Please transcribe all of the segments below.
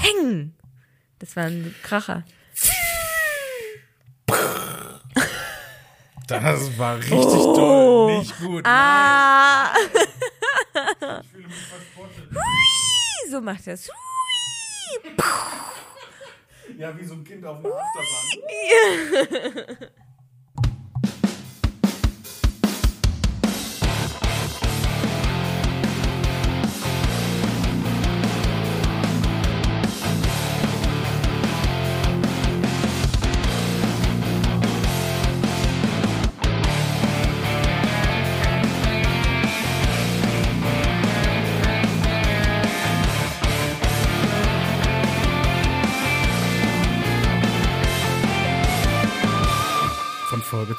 Peng! Das war ein Kracher. Das war richtig toll. Nicht gut. Ah! Ich fühle mich verspottet. So macht er es. Ja, wie so ein Kind auf einer Achterbahn.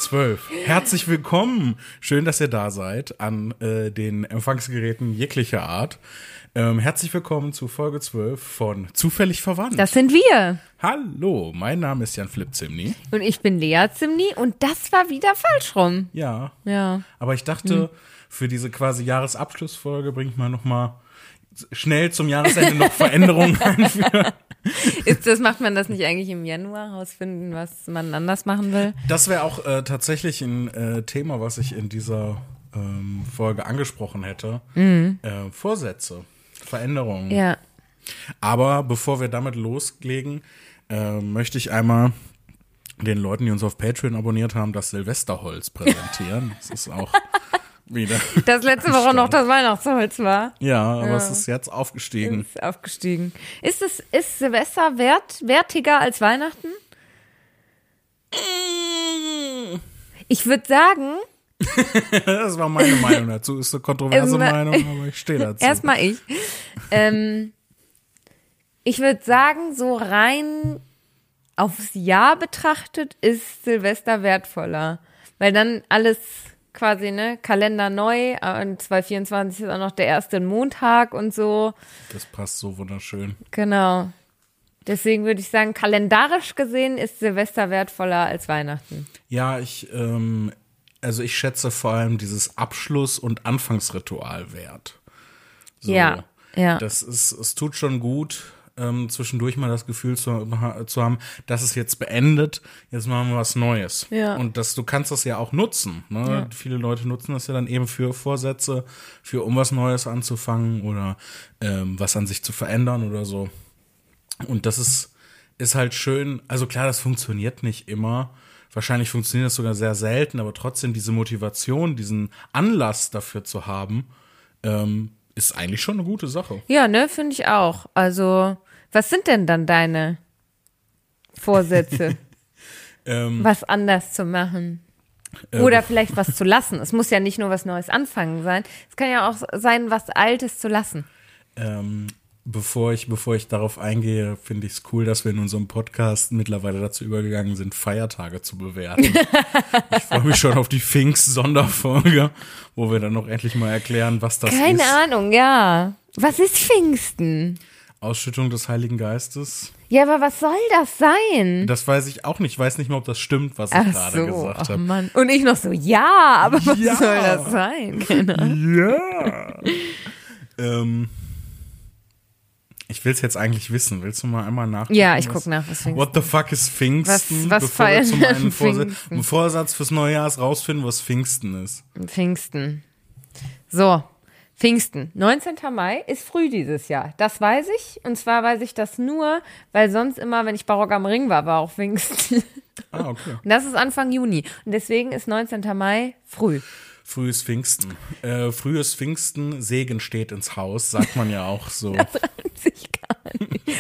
12. Herzlich willkommen. Schön, dass ihr da seid an äh, den Empfangsgeräten jeglicher Art. Ähm, herzlich willkommen zu Folge 12 von Zufällig Verwandt. Das sind wir. Hallo, mein Name ist Jan Flip Zimni. Und ich bin Lea Zimni und das war wieder falsch rum. Ja. Ja. Aber ich dachte, für diese quasi Jahresabschlussfolge bringe ich mal noch mal schnell zum Jahresende noch Veränderungen einführen. Ist das, macht man das nicht eigentlich im Januar rausfinden, was man anders machen will? Das wäre auch äh, tatsächlich ein äh, Thema, was ich in dieser ähm, Folge angesprochen hätte. Äh, Vorsätze, Veränderungen. Ja. Aber bevor wir damit loslegen, äh, möchte ich einmal den Leuten, die uns auf Patreon abonniert haben, das Silvesterholz präsentieren. das ist auch wieder. Das letzte Woche noch das Weihnachtsholz war. Ja, aber es ist jetzt aufgestiegen. Ist aufgestiegen. Ist es, ist Silvester wert, wertiger als Weihnachten? Ich würde sagen, Das war meine Meinung dazu. Ist eine kontroverse Meinung, aber ich stehe dazu. erstmal ich. Ähm, ich würde sagen, so rein aufs Jahr betrachtet ist Silvester wertvoller. Weil dann alles quasi, ne, Kalender neu, und 2024 ist auch noch der erste Montag und so. Das passt so wunderschön. Genau. Deswegen würde ich sagen, kalendarisch gesehen ist Silvester wertvoller als Weihnachten. Ja, ich, ähm, also ich schätze vor allem dieses Abschluss- und Anfangsritual wert. So, Ja, ja. Das ist, es tut schon gut, ähm, zwischendurch mal das Gefühl zu, zu haben, dass es jetzt beendet, jetzt machen wir was Neues. Ja. Und das, du kannst das ja auch nutzen. Ne? Viele Leute nutzen das ja dann eben für Vorsätze, für um was Neues anzufangen oder ähm, was an sich zu verändern oder so. Und das ist, ist halt schön. Also klar, das funktioniert nicht immer. Wahrscheinlich funktioniert das sogar sehr selten, aber trotzdem diese Motivation, diesen Anlass dafür zu haben, ähm, ist eigentlich schon eine gute Sache. Ja, ne, finde ich auch. Also, was sind denn dann deine Vorsätze, Ähm, was anders zu machen? äh, Oder vielleicht was zu lassen. Es muss ja nicht nur was Neues anfangen sein. Es kann ja auch sein, was Altes zu lassen. ähm, bevor ich, bevor ich darauf eingehe, finde ich es cool, dass wir in unserem Podcast mittlerweile dazu übergegangen sind, Feiertage zu bewerten. ich freue mich schon auf die Pfingst-Sonderfolge, wo wir dann noch endlich mal erklären, was das Keine ist. Ahnung, ja. Was ist Pfingsten? Ausschüttung des Heiligen Geistes. Ja, aber was soll das sein? Das weiß ich auch nicht. Ich weiß nicht mehr, ob das stimmt, was ich Ach gerade so, gesagt habe. Mann. Und ich noch so, ja, aber was Ja. soll das sein? Keine Ahnung. Ja. ähm, ich will es jetzt eigentlich wissen. Willst du mal einmal nachgucken? Ja, ich was- guck nach, What the fuck ist Pfingsten? Was- was Bevor wir feiern zum einen an Vorsa Pfingsten? einen Vorsatz fürs neue Jahr ist rausfinden, was Pfingsten ist. Pfingsten. So, Pfingsten. 19. Mai ist früh dieses Jahr. Das weiß ich. Und zwar weiß ich das nur, weil sonst immer, wenn ich Barock am Ring war, war auch Pfingsten. Ah, okay. Und das ist Anfang Juni. Und deswegen ist 19. Mai früh. Frühes Pfingsten. Äh, frühes Pfingsten, Segen steht ins Haus, sagt man ja auch so.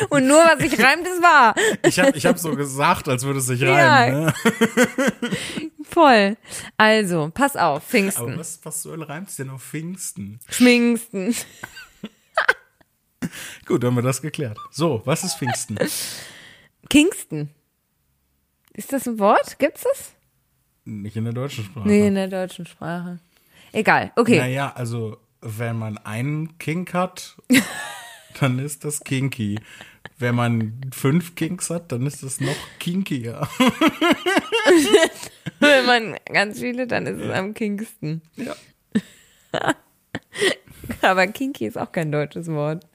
Und nur, was sich reimt, ist wahr. Ich habe ich hab so gesagt, als würde es sich reimen. Ne? Voll. Also, pass auf, Aber Pfingsten. was, was soll reimt denn auf Pfingsten? Schminksten. Gut, haben wir das geklärt. So, was ist Pfingsten? Kingston. Ist das ein Wort? Gibt's das? Nicht in der deutschen Sprache. Nee, in der deutschen Sprache. Egal, okay. Naja, also wenn man einen Kink hat, dann ist das kinky. Wenn man fünf Kinks hat, dann ist das noch kinkier. Wenn man ganz viele, dann ist es am kinksten. Ja. Aber kinky ist auch kein deutsches Wort.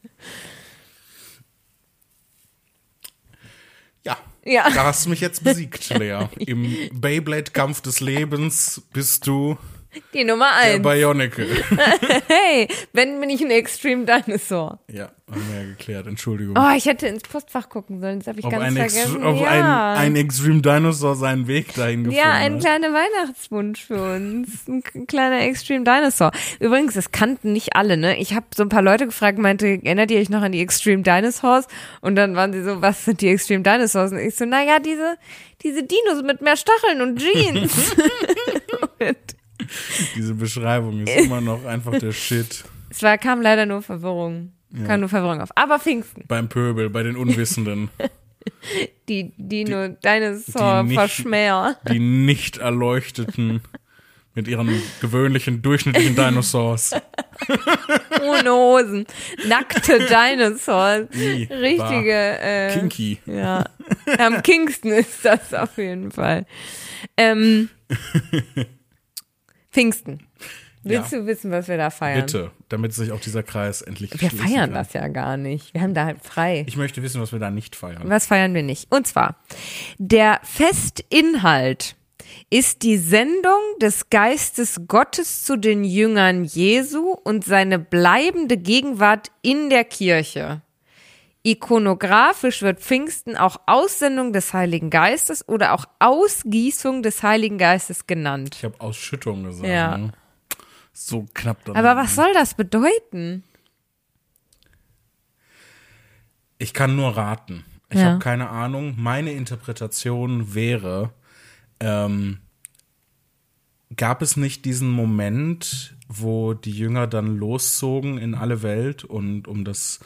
Ja. Da hast du mich jetzt besiegt, Lea. Im Beyblade-Kampf des Lebens bist du Die Nummer der eins. Bionicle. Hey, wenn bin ich ein Extreme Dinosaur. Ja, haben wir ja geklärt. Entschuldigung. Oh, ich hätte ins Postfach gucken sollen, das habe ich ob ganz ein, Ex vergessen. ob ja. ein, ein Extreme Dinosaur seinen Weg dahin gefunden ja, ein hat. kleiner Weihnachtswunsch für uns. Ein kleiner Extreme Dinosaur. Übrigens, das kannten nicht alle, ne? Ich habe so ein paar Leute gefragt, meinte, erinnert ihr euch noch an die Extreme Dinosaurs? Und dann waren sie so, was sind die Extreme Dinosaurs? Und ich so, naja, diese, diese Dinos mit mehr Stacheln und Jeans. und Diese Beschreibung ist immer noch einfach der Shit. es war, kam leider nur Verwirrung. Kam nur Verwirrung auf. Aber Pfingsten, Beim Pöbel, bei den Unwissenden, die Dino die Dinosaur nicht- Verschmäher. die nicht erleuchteten mit ihren gewöhnlichen, durchschnittlichen Dinosaurs. Ohne Hosen. Nackte Dinosaurs. I, Richtige, äh, Kinky. Ja. Am Kingston ist das auf jeden Fall. Ähm, Pfingsten. Willst Ja. du wissen, was wir da feiern? Bitte, damit sich auch dieser Kreis endlich Wir feiern kann. das ja gar nicht. Wir haben da halt frei. Ich möchte wissen, was wir da nicht feiern. Was feiern wir nicht? Und zwar, der Festinhalt ist die Sendung des Geistes Gottes zu den Jüngern Jesu und seine bleibende Gegenwart in der Kirche. Ikonografisch wird Pfingsten auch Aussendung des Heiligen Geistes oder auch Ausgießung des Heiligen Geistes genannt. Ich habe Ausschüttung gesagt. Ja. Ne? So knapp dann. Aber was soll das bedeuten? Ich kann nur raten. Ich Ja. habe keine Ahnung. Meine Interpretation wäre, ähm, gab es nicht diesen Moment, wo die Jünger dann loszogen in alle Welt und um das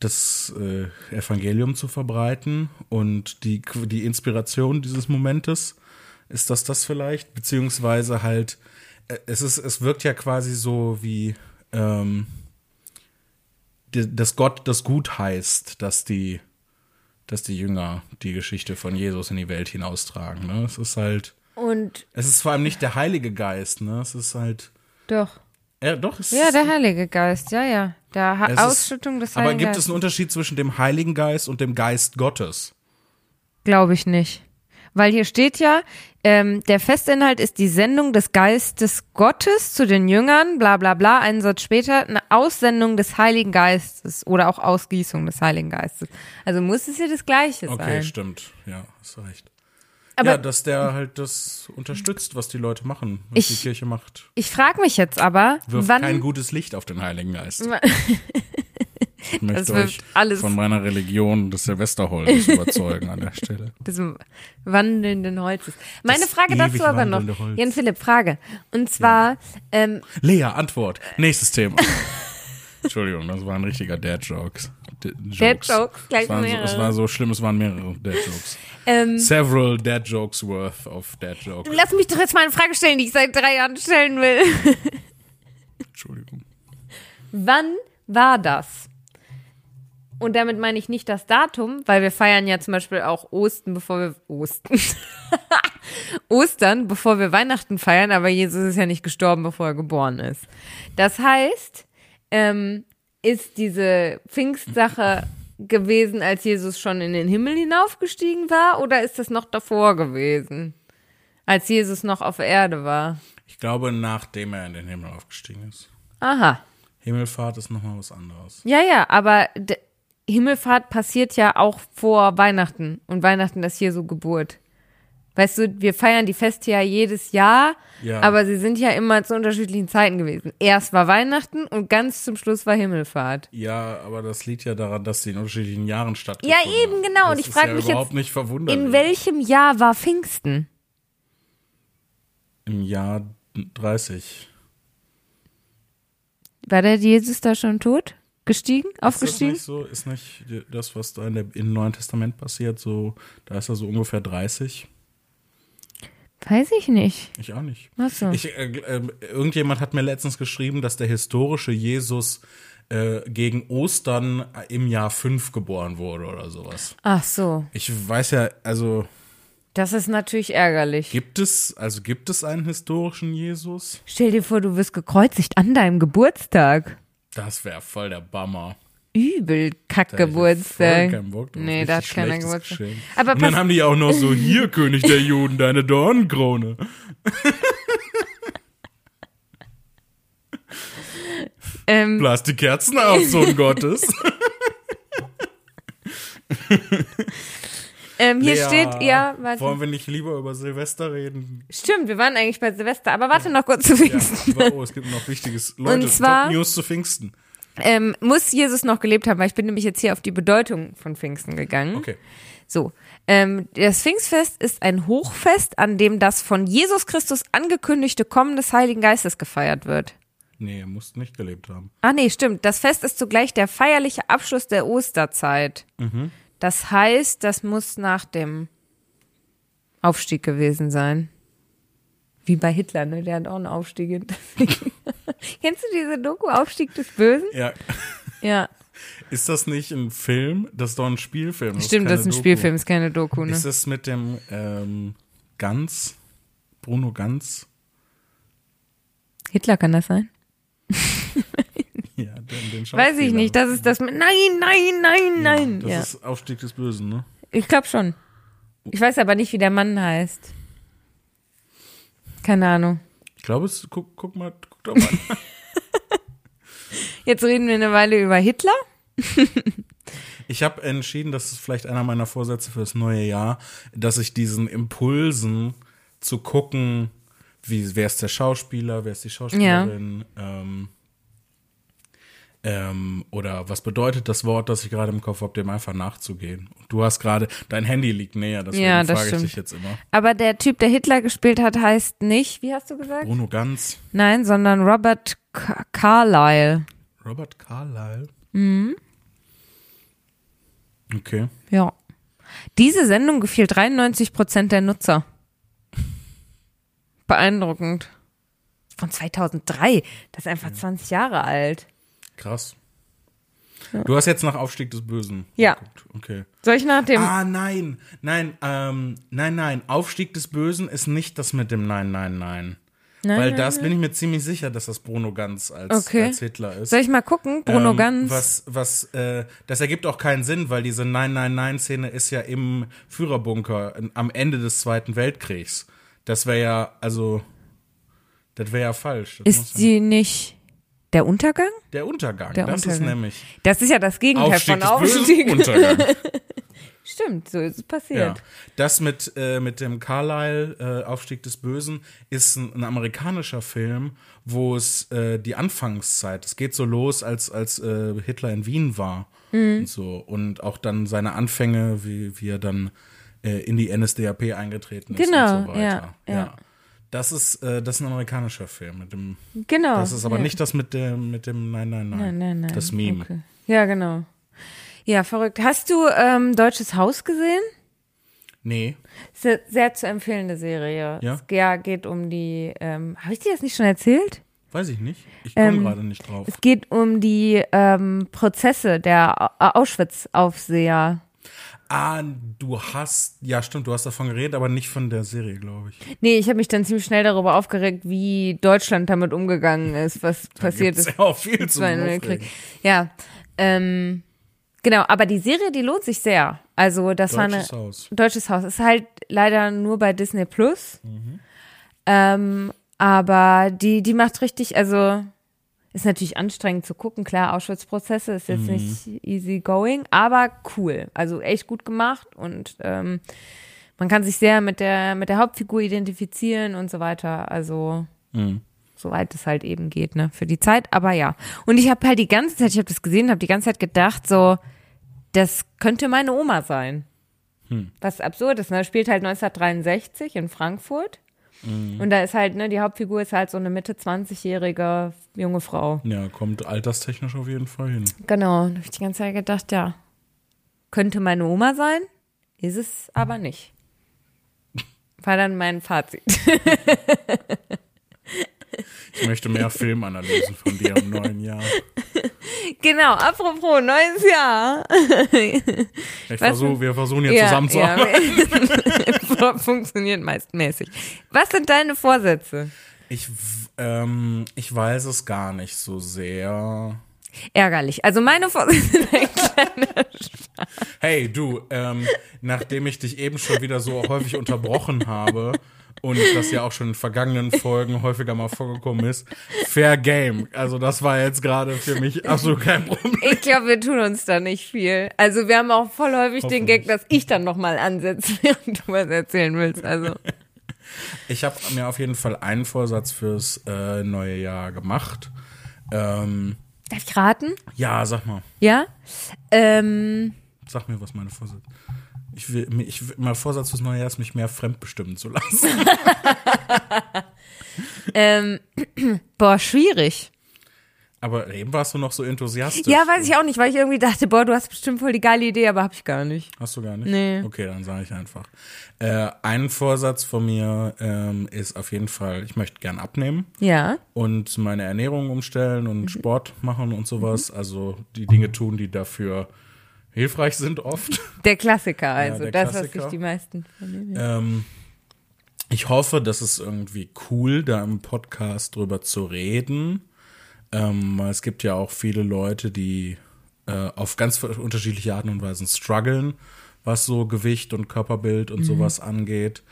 das äh, Evangelium zu verbreiten und die die Inspiration dieses Momentes ist das das vielleicht beziehungsweise halt äh, es ist es wirkt ja quasi so wie ähm, die- dass Gott das gut heißt, dass die, dass die Jünger die Geschichte von Jesus in die Welt hinaustragen. Ne? Es ist halt, Und es ist vor allem nicht der Heilige Geist, ne? Es ist halt, doch. Ja, doch, es Ja, der Heilige Geist, ja, ja. Der ha es Ausschüttung des ist, Aber Heiligen gibt Geistes. es einen Unterschied zwischen dem Heiligen Geist und dem Geist Gottes? Glaube ich nicht. Weil hier steht ja, ähm, der Festinhalt ist die Sendung des Geistes Gottes zu den Jüngern, bla bla bla, einen Satz später, eine Aussendung des Heiligen Geistes oder auch Ausgießung des Heiligen Geistes. Also muss es ja das Gleiche Okay, sein. stimmt. Ja, hast recht. Aber ja, dass der halt das unterstützt, was die Leute machen, was Ich- die Kirche macht. ich frage mich jetzt aber, Wirft wann kein gutes Licht auf den Heiligen Geist. Ich möchte Das euch alles- von meiner Religion des Silvesterholzes überzeugen an der Stelle. des wandelnden Holzes. Meine Das Frage dazu aber noch. Holz. Jan Philipp, Frage. Und zwar, ähm, Lea, Antwort. Nächstes Thema. Entschuldigung, das waren richtiger Dad-Jokes. D- Dad Jokes, gleich es, waren so, mehrere. es war so schlimm, es waren mehrere Dad-Jokes. ähm, Several Dad-Jokes worth of Dad-Jokes. lass mich doch jetzt mal eine Frage stellen, die ich seit drei Jahren stellen will. Entschuldigung. Wann war das? Und damit meine ich nicht das Datum, weil wir feiern ja zum Beispiel auch Osten, bevor wir Osten. Ostern, bevor wir Weihnachten feiern, aber Jesus ist ja nicht gestorben, bevor er geboren ist. Das heißt, ähm, ist diese Pfingstsache gewesen, als Jesus schon in den Himmel hinaufgestiegen war, oder ist das noch davor gewesen? Als Jesus noch auf Erde war. Ich glaube, nachdem er in den Himmel aufgestiegen ist. Aha. Himmelfahrt ist nochmal was anderes. Ja, ja, aber Himmelfahrt passiert ja auch vor Weihnachten und Weihnachten ist Jesu Geburt. Weißt du, wir feiern die Feste ja jedes Jahr, Ja. aber sie sind ja immer zu unterschiedlichen Zeiten gewesen. Erst war Weihnachten und ganz zum Schluss war Himmelfahrt. Ja, aber das liegt ja daran, dass sie in unterschiedlichen Jahren stattgefunden Ja, eben, genau. Das Und ich ist frag ja mich überhaupt jetzt, nicht verwunderlich. In welchem Jahr war Pfingsten? Im Jahr 30. War der Jesus da schon tot? Gestiegen? Ist das Aufgestiegen? nicht so? Ist nicht das, was da in der, im Neuen Testament passiert, so, da ist er so ungefähr 30? Weiß ich nicht. Ich auch nicht. Ach so. Ich, äh, äh, irgendjemand hat mir letztens geschrieben, dass der historische Jesus äh, gegen Ostern im Jahr 5 geboren wurde oder sowas. Ach so. Ich weiß ja, also Das ist natürlich ärgerlich. gibt es, also gibt es einen historischen Jesus? Stell dir vor, du wirst gekreuzigt an deinem Geburtstag. Das wäre voll der Bummer. Übel Da Kackgeburtstag. keinen Bock drauf. Nee, da hat keiner Geburtstag. Geschenk. Aber Und dann haben die auch noch so, hier, König der Juden, deine Dornenkrone. Ähm, Blas die Kerzen auf, Sohn Gottes. ähm, hier Lea, steht, ja, warte. Wollen wir nicht lieber über Silvester reden? Stimmt, wir waren eigentlich bei Silvester, aber warte noch kurz zu Ja, Pfingsten. aber, oh, es gibt noch wichtiges. Leute, zwar- Top News zu Pfingsten. Ähm, muss Jesus noch gelebt haben, weil ich bin nämlich jetzt hier auf die Bedeutung von Pfingsten gegangen. Okay. So, ähm, das Pfingstfest ist ein Hochfest, an dem das von Jesus Christus angekündigte Kommen des Heiligen Geistes gefeiert wird. Nee, er muss nicht gelebt haben. Ah nee, stimmt. Das Fest ist zugleich der feierliche Abschluss der Osterzeit. Das heißt, das muss nach dem Aufstieg gewesen sein. Wie bei Hitler, ne? Der hat auch einen Aufstieg. Kennst du diese Doku Aufstieg des Bösen? Ja. Ja. Ist das nicht ein Film? Das ist doch ein Spielfilm. Das Stimmt, keine das ist ein Doku. Spielfilm, ist keine Doku, ne? Ist das mit dem ähm, Ganz? Bruno Ganz? Hitler kann das sein? Ja, den, den Weiß ich nicht. Das ist das mit Nein, nein, nein, nein. Das Ja. ist Aufstieg des Bösen, ne? Ich glaube schon. Ich weiß aber nicht, wie der Mann heißt. Keine Ahnung. Ich glaube, es, guck, guck mal, guck doch mal. Jetzt reden wir eine Weile über Hitler. Ich habe entschieden, das ist vielleicht einer meiner Vorsätze für das neue Jahr, dass ich diesen Impulsen zu gucken, wie, wer ist der Schauspieler, wer ist die Schauspielerin, ähm, ähm, oder was bedeutet das Wort, das ich gerade im Kopf habe, dem einfach nachzugehen. Du hast gerade, dein Handy liegt näher, deswegen Ja, das frage ich stimmt. dich jetzt immer. Aber der Typ, der Hitler gespielt hat, heißt nicht, wie hast du gesagt? Bruno Ganz, Nein, sondern Robert Ca- Carlyle. Robert Carlyle. Mhm. Okay. Ja. Diese Sendung gefiel 93 Prozent der Nutzer. Beeindruckend. Von 2003. Das ist einfach 20 Jahre alt. Krass. Du hast jetzt nach Aufstieg des Bösen Ja. geguckt. Okay. Soll ich nach dem. Ah, nein, nein, ähm, nein, nein. Aufstieg des Bösen ist nicht das mit dem Nein, nein, nein. Nein, Weil nein, das bin ich mir ziemlich sicher, dass das Bruno Ganz als, Okay. als Hitler ist. Soll ich mal gucken? Bruno Ähm, Ganz. Was, was, äh, das ergibt auch keinen Sinn, weil diese Nein, nein, nein Szene ist ja im Führerbunker am Ende des Zweiten Weltkriegs. Das wäre ja, also, das wäre ja falsch. Das Ist ja- die nicht der Untergang? der Untergang. Der das ist Untergang. nämlich Das ist ja das Gegenteil Aufstieg von des Aufstieg. Bösen, Untergang. Stimmt, so ist es Ja. passiert. Das mit, äh, mit dem Carlyle, äh, Aufstieg des Bösen, ist ein, ein amerikanischer Film, wo es äh, die Anfangszeit, es geht so los, als, als äh, Hitler in Wien war Mhm. und so. Und auch dann seine Anfänge, wie, wie er dann äh, in die NSDAP eingetreten ist Genau, und so weiter. ja, ja. Das ist, äh, das ist ein amerikanischer Film. Mit dem, Genau. das ist aber ja. nicht das mit dem, mit dem Nein, nein, nein. Nein, nein, nein. Das Meme. Okay. Ja, genau. Ja, verrückt. Hast du ähm, Deutsches Haus gesehen? Nee. Sehr, sehr zu empfehlende Serie. Ja? Es ja, geht um die, ähm, habe ich dir das nicht schon erzählt? Weiß ich nicht. Ich komme Ähm, gerade nicht drauf. Es geht um die ähm, Prozesse der Au- Auschwitz-Aufseher. Ah, du hast, ja stimmt, du hast davon geredet, aber nicht von der Serie, glaube ich. Nee, ich habe mich dann ziemlich schnell darüber aufgeregt, wie Deutschland damit umgegangen ist, was passiert Gibt's ist. Ja auch viel. Aufregen. Ja, ähm, genau, aber die Serie, die lohnt sich sehr. Also das war eine Deutsches Haus. Deutsches Haus. Ist halt leider nur bei Disney Plus. Mhm. Ähm, aber die, die macht richtig, also ist natürlich anstrengend zu gucken. Klar, Auschwitz-Prozesse ist jetzt Mhm. nicht easy going, aber cool. Also echt gut gemacht und ähm, man kann sich sehr mit der, mit der Hauptfigur identifizieren und so weiter. Also Mhm. soweit es halt eben geht, ne, für die Zeit. Aber ja. Und ich habe halt die ganze Zeit, ich habe das gesehen, habe die ganze Zeit gedacht, so, das könnte meine Oma sein. Was absurd ist, ne? Spielt halt 1963 in Frankfurt. Und da ist halt, ne, die Hauptfigur ist halt so eine Mitte 20-jährige junge Frau. Ja, kommt alterstechnisch auf jeden Fall hin. Genau. Da habe ich die ganze Zeit gedacht, ja, könnte meine Oma sein, ist es aber nicht. War dann mein Fazit. Ich möchte mehr Filmanalysen von dir im neuen Jahr. genau, apropos, neues Jahr. Ich versuch, wir versuchen jetzt zusammenzuarbeiten. ja. Funktioniert meist mäßig. Was sind deine Vorsätze? Ich, ähm, ich weiß es gar nicht so sehr. Ärgerlich. Also meine Vorsätze Hey, du, ähm, nachdem ich dich eben schon wieder so häufig unterbrochen habe und das ja auch schon in vergangenen Folgen häufiger mal vorgekommen ist, fair game. Also das war jetzt gerade für mich absolut kein Problem. Ich glaube, wir tun uns da nicht viel. Also wir haben auch voll häufig den Gag, dass ich dann nochmal ansetze, während du was erzählen willst. Also Ich habe mir auf jeden Fall einen Vorsatz fürs äh, neue Jahr gemacht. Ähm, darf ich raten? ja, sag mal. Ja. Ähm, Sag mir, was meine Vorsatz ich will, ich will, mein Vorsatz fürs neue Jahr ist, mich mehr fremdbestimmen zu lassen. ähm, boah, schwierig. Aber eben warst du noch so enthusiastisch. Ja, weiß ich auch nicht, weil ich irgendwie dachte, boah, du hast bestimmt voll die geile Idee, aber hab ich gar nicht. Hast du gar nicht? Nee. Okay, dann sage ich einfach. Äh, ein Vorsatz von mir ähm, ist auf jeden Fall, ich möchte gern abnehmen. Ja. Und meine Ernährung umstellen und mhm. Sport machen und sowas. Mhm. Also die Dinge tun, die dafür hilfreich sind oft. Der Klassiker, also ja, der das, Klassiker. was sich die meisten von ähm, Ich hoffe, das ist irgendwie cool, da im Podcast drüber zu reden. Ähm, weil es gibt ja auch viele Leute, die äh, auf ganz unterschiedliche Arten und Weisen strugglen, was so Gewicht und Körperbild und mhm. sowas angeht.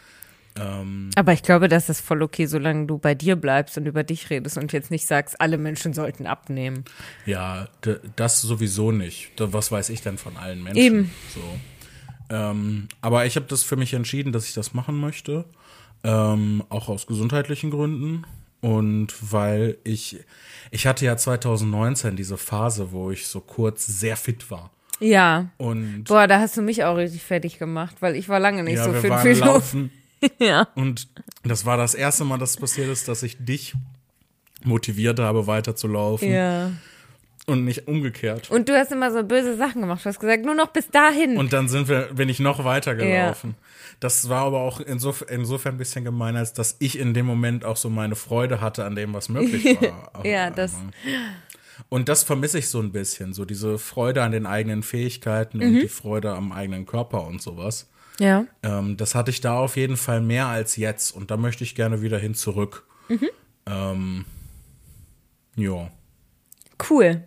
Ähm, Aber ich glaube, das ist voll okay, solange du bei dir bleibst und über dich redest und jetzt nicht sagst, alle Menschen sollten abnehmen. Ja, das sowieso nicht. Was weiß ich denn von allen Menschen? Eben. So. Ähm, aber ich habe das für mich entschieden, dass ich das machen möchte. Ähm, auch aus gesundheitlichen Gründen. Und weil ich, ich hatte ja 2019 diese Phase, wo ich so kurz sehr fit war. Ja. Und Boah, da hast du mich auch richtig fertig gemacht, weil ich war lange nicht ja, so wir fit waren laufen. ja. Und das war das erste Mal, dass es passiert ist, dass ich dich motiviert habe, weiterzulaufen. Ja. Und nicht umgekehrt. Und du hast immer so böse Sachen gemacht. Du hast gesagt, nur noch bis dahin. Und dann sind wir, bin ich noch weiter gelaufen. Ja. Das war aber auch insof insofern ein bisschen gemein, als dass ich in dem Moment auch so meine Freude hatte an dem, was möglich war. ja, das. Und das vermisse ich so ein bisschen, so diese Freude an den eigenen Fähigkeiten mhm. und die Freude am eigenen Körper und sowas. Ja. Ähm, das hatte ich da auf jeden Fall mehr als jetzt und da möchte ich gerne wieder hin zurück. Mhm. Ähm, ja. Cool.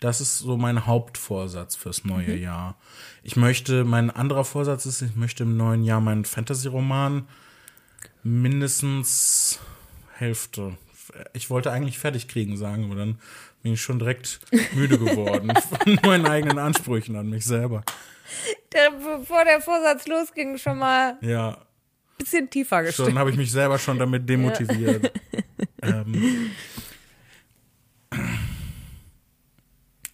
Das ist so mein Hauptvorsatz fürs neue mhm. Jahr. Ich möchte, mein anderer Vorsatz ist, ich möchte im neuen Jahr meinen Fantasy-Roman mindestens Hälfte. Ich wollte eigentlich fertig kriegen sagen, aber dann bin ich schon direkt müde geworden von meinen eigenen Ansprüchen an mich selber. Der, bevor der Vorsatz losging, schon mal ja. bisschen tiefer gestimmt. Schon habe ich mich selber schon damit demotiviert. Ja. ähm,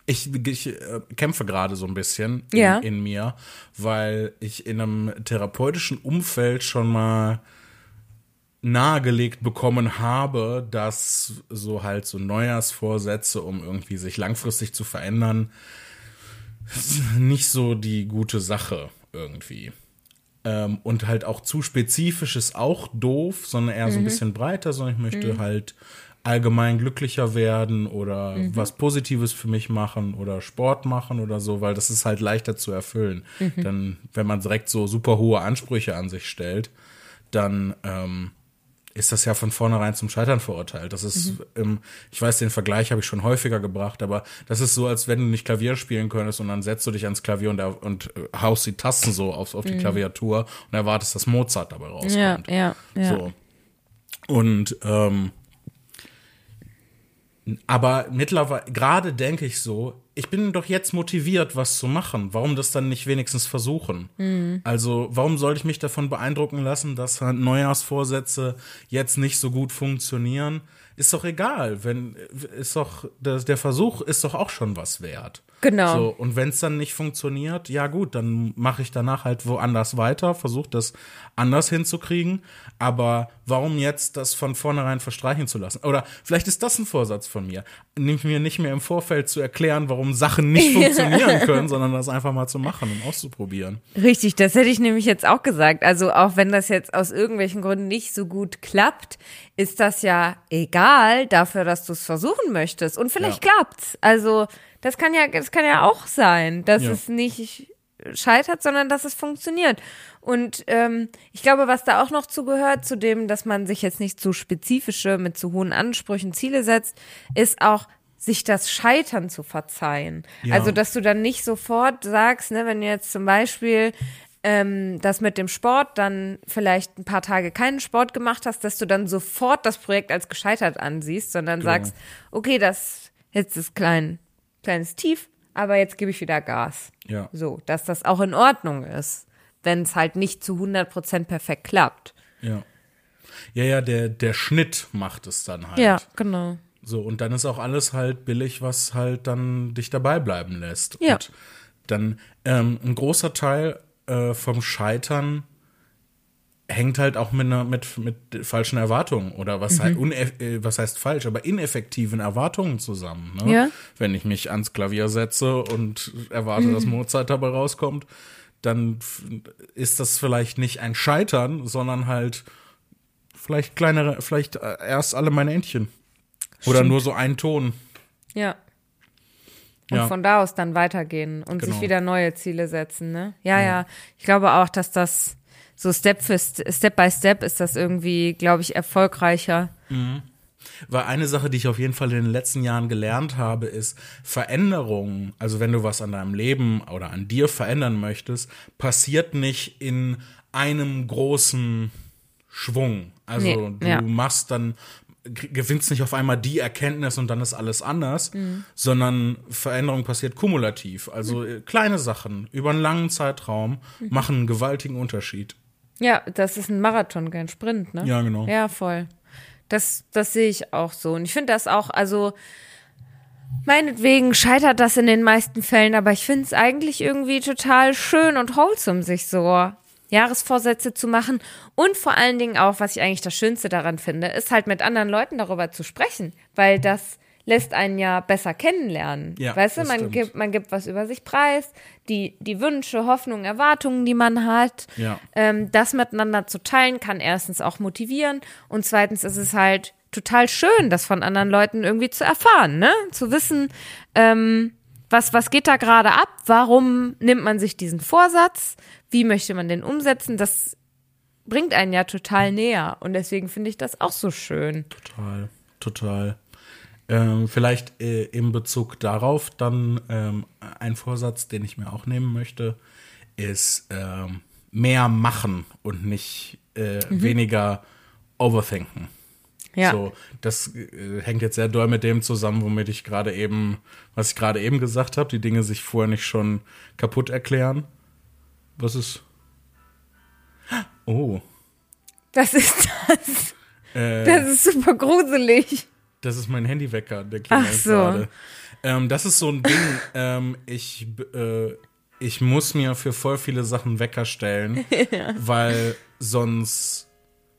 ich, ich äh, kämpfe gerade so ein bisschen in, ja. in, mir, weil ich in einem therapeutischen Umfeld schon mal nahegelegt bekommen habe, dass so halt so Neujahrsvorsätze, um irgendwie sich langfristig zu verändern, nicht so die gute Sache irgendwie. Ähm, und halt auch zu spezifisch ist auch doof, sondern eher mhm. so ein mhm. bisschen breiter, sondern ich möchte mhm. halt allgemein glücklicher werden oder mhm. was Positives für mich machen oder Sport machen oder so, weil das ist halt leichter zu erfüllen. Mhm. Dann, wenn man direkt so super hohe Ansprüche an sich stellt, dann ähm, ist das ja von vornherein zum Scheitern verurteilt. Das ist, mhm. ähm, ich weiß, den Vergleich habe ich schon häufiger gebracht, aber das ist so, als wenn du nicht Klavier spielen könntest und dann setzt du dich ans Klavier und, und äh, haust die Tasten so auf, auf die mhm. Klaviatur und erwartest, dass Mozart dabei rauskommt. Ja, ja, ja. So. Und ähm, aber mittlerweile, gerade denke ich so, ich bin doch jetzt motiviert, was zu machen. Warum das dann nicht wenigstens versuchen? Mhm. Also, warum soll ich mich davon beeindrucken lassen, dass halt Neujahrsvorsätze jetzt nicht so gut funktionieren? Ist doch egal, wenn ist doch der Versuch ist doch auch schon was wert. Genau. So, und wenn es dann nicht funktioniert, ja gut, dann mache ich danach halt woanders weiter, versuche das anders hinzukriegen. Aber warum jetzt das von vornherein verstreichen zu lassen? Oder vielleicht ist das ein Vorsatz von mir, nämlich mir nicht mehr im Vorfeld zu erklären, warum Sachen nicht funktionieren können, sondern das einfach mal zu machen und auszuprobieren. Richtig, das hätte ich nämlich jetzt auch gesagt. Also auch wenn das jetzt aus irgendwelchen Gründen nicht so gut klappt, ist das ja egal dafür, dass du es versuchen möchtest. Und vielleicht ja. klappt's. Also das kann ja, das kann ja auch sein, dass ja. es nicht scheitert, sondern dass es funktioniert. Und ähm, ich glaube, was da auch noch zugehört, zu dem, dass man sich jetzt nicht zu spezifische, mit zu hohen Ansprüchen Ziele setzt, ist auch sich das Scheitern zu verzeihen. Ja. Also, dass du dann nicht sofort sagst, ne, wenn du jetzt zum Beispiel ähm, das mit dem Sport dann vielleicht ein paar Tage keinen Sport gemacht hast, dass du dann sofort das Projekt als gescheitert ansiehst, sondern Genau. sagst, okay, das jetzt ist klein, kleines Tief, aber jetzt gebe ich wieder Gas. Ja. So, dass das auch in Ordnung ist, wenn es halt nicht zu 100% perfekt klappt. Ja. Ja, ja, der, der Schnitt macht es dann halt. Ja, genau. So, und dann ist auch alles halt billig, was halt dann dich dabei bleiben lässt. Ja. Und dann ähm, ein großer Teil äh, vom Scheitern hängt halt auch mit, einer, mit, mit falschen Erwartungen oder was, Mhm. halt uneff- was heißt falsch, aber ineffektiven Erwartungen zusammen. Ne? Ja. Wenn ich mich ans Klavier setze und erwarte, dass Mozart dabei rauskommt, dann ist das vielleicht nicht ein Scheitern, sondern halt vielleicht kleinere, vielleicht äh, erst alle meine Entchen. Oder nur so ein Ton. Ja. Und Ja. von da aus dann weitergehen und Genau. sich wieder neue Ziele setzen, ne? Ja, ja. Ich glaube auch, dass das so Step für St- Step by Step ist das irgendwie, glaube ich, erfolgreicher. Weil eine Sache, die ich auf jeden Fall in den letzten Jahren gelernt habe, ist Veränderung. Also wenn du was an deinem Leben oder an dir verändern möchtest, passiert nicht in einem großen Schwung. Also Nee, du ja. machst dann gewinnst nicht auf einmal die Erkenntnis und dann ist alles anders, Mhm. sondern Veränderung passiert kumulativ. Also äh, kleine Sachen über einen langen Zeitraum Mhm. machen einen gewaltigen Unterschied. Ja, das ist ein Marathon, kein Sprint, ne? Ja, genau. Ja, voll. Das, das sehe ich auch so. Und ich finde das auch, also meinetwegen scheitert das in den meisten Fällen, aber ich finde es eigentlich irgendwie total schön und wholesome, sich so Jahresvorsätze zu machen. Und vor allen Dingen auch, was ich eigentlich das Schönste daran finde, ist halt mit anderen Leuten darüber zu sprechen, weil das lässt einen ja besser kennenlernen. Ja, weißt du, man stimmt. gibt, man gibt was über sich preis, die, die Wünsche, Hoffnungen, Erwartungen, die man hat. Ja. Ähm, das miteinander zu teilen, kann erstens auch motivieren und zweitens ist es halt total schön, das von anderen Leuten irgendwie zu erfahren, ne? Zu wissen, ähm, was, was geht da gerade ab? Warum nimmt man sich diesen Vorsatz? Wie möchte man den umsetzen? Das bringt einen ja total näher und deswegen finde ich das auch so schön. Total, total. Ähm, vielleicht äh, in Bezug darauf dann ähm, ein Vorsatz, den ich mir auch nehmen möchte, ist ähm, mehr machen und nicht äh, weniger overthinken. Ja. So, das äh, hängt jetzt sehr doll mit dem zusammen, womit ich gerade eben, was ich gerade eben gesagt habe, die Dinge sich vorher nicht schon kaputt erklären. Was ist? Oh, Das ist das. äh, Das ist super gruselig. Das ist mein Handywecker, der klingelt Ach so. gerade. Ähm, das ist so ein Ding. ähm, ich, äh, ich muss mir für voll viele Sachen Wecker stellen, weil sonst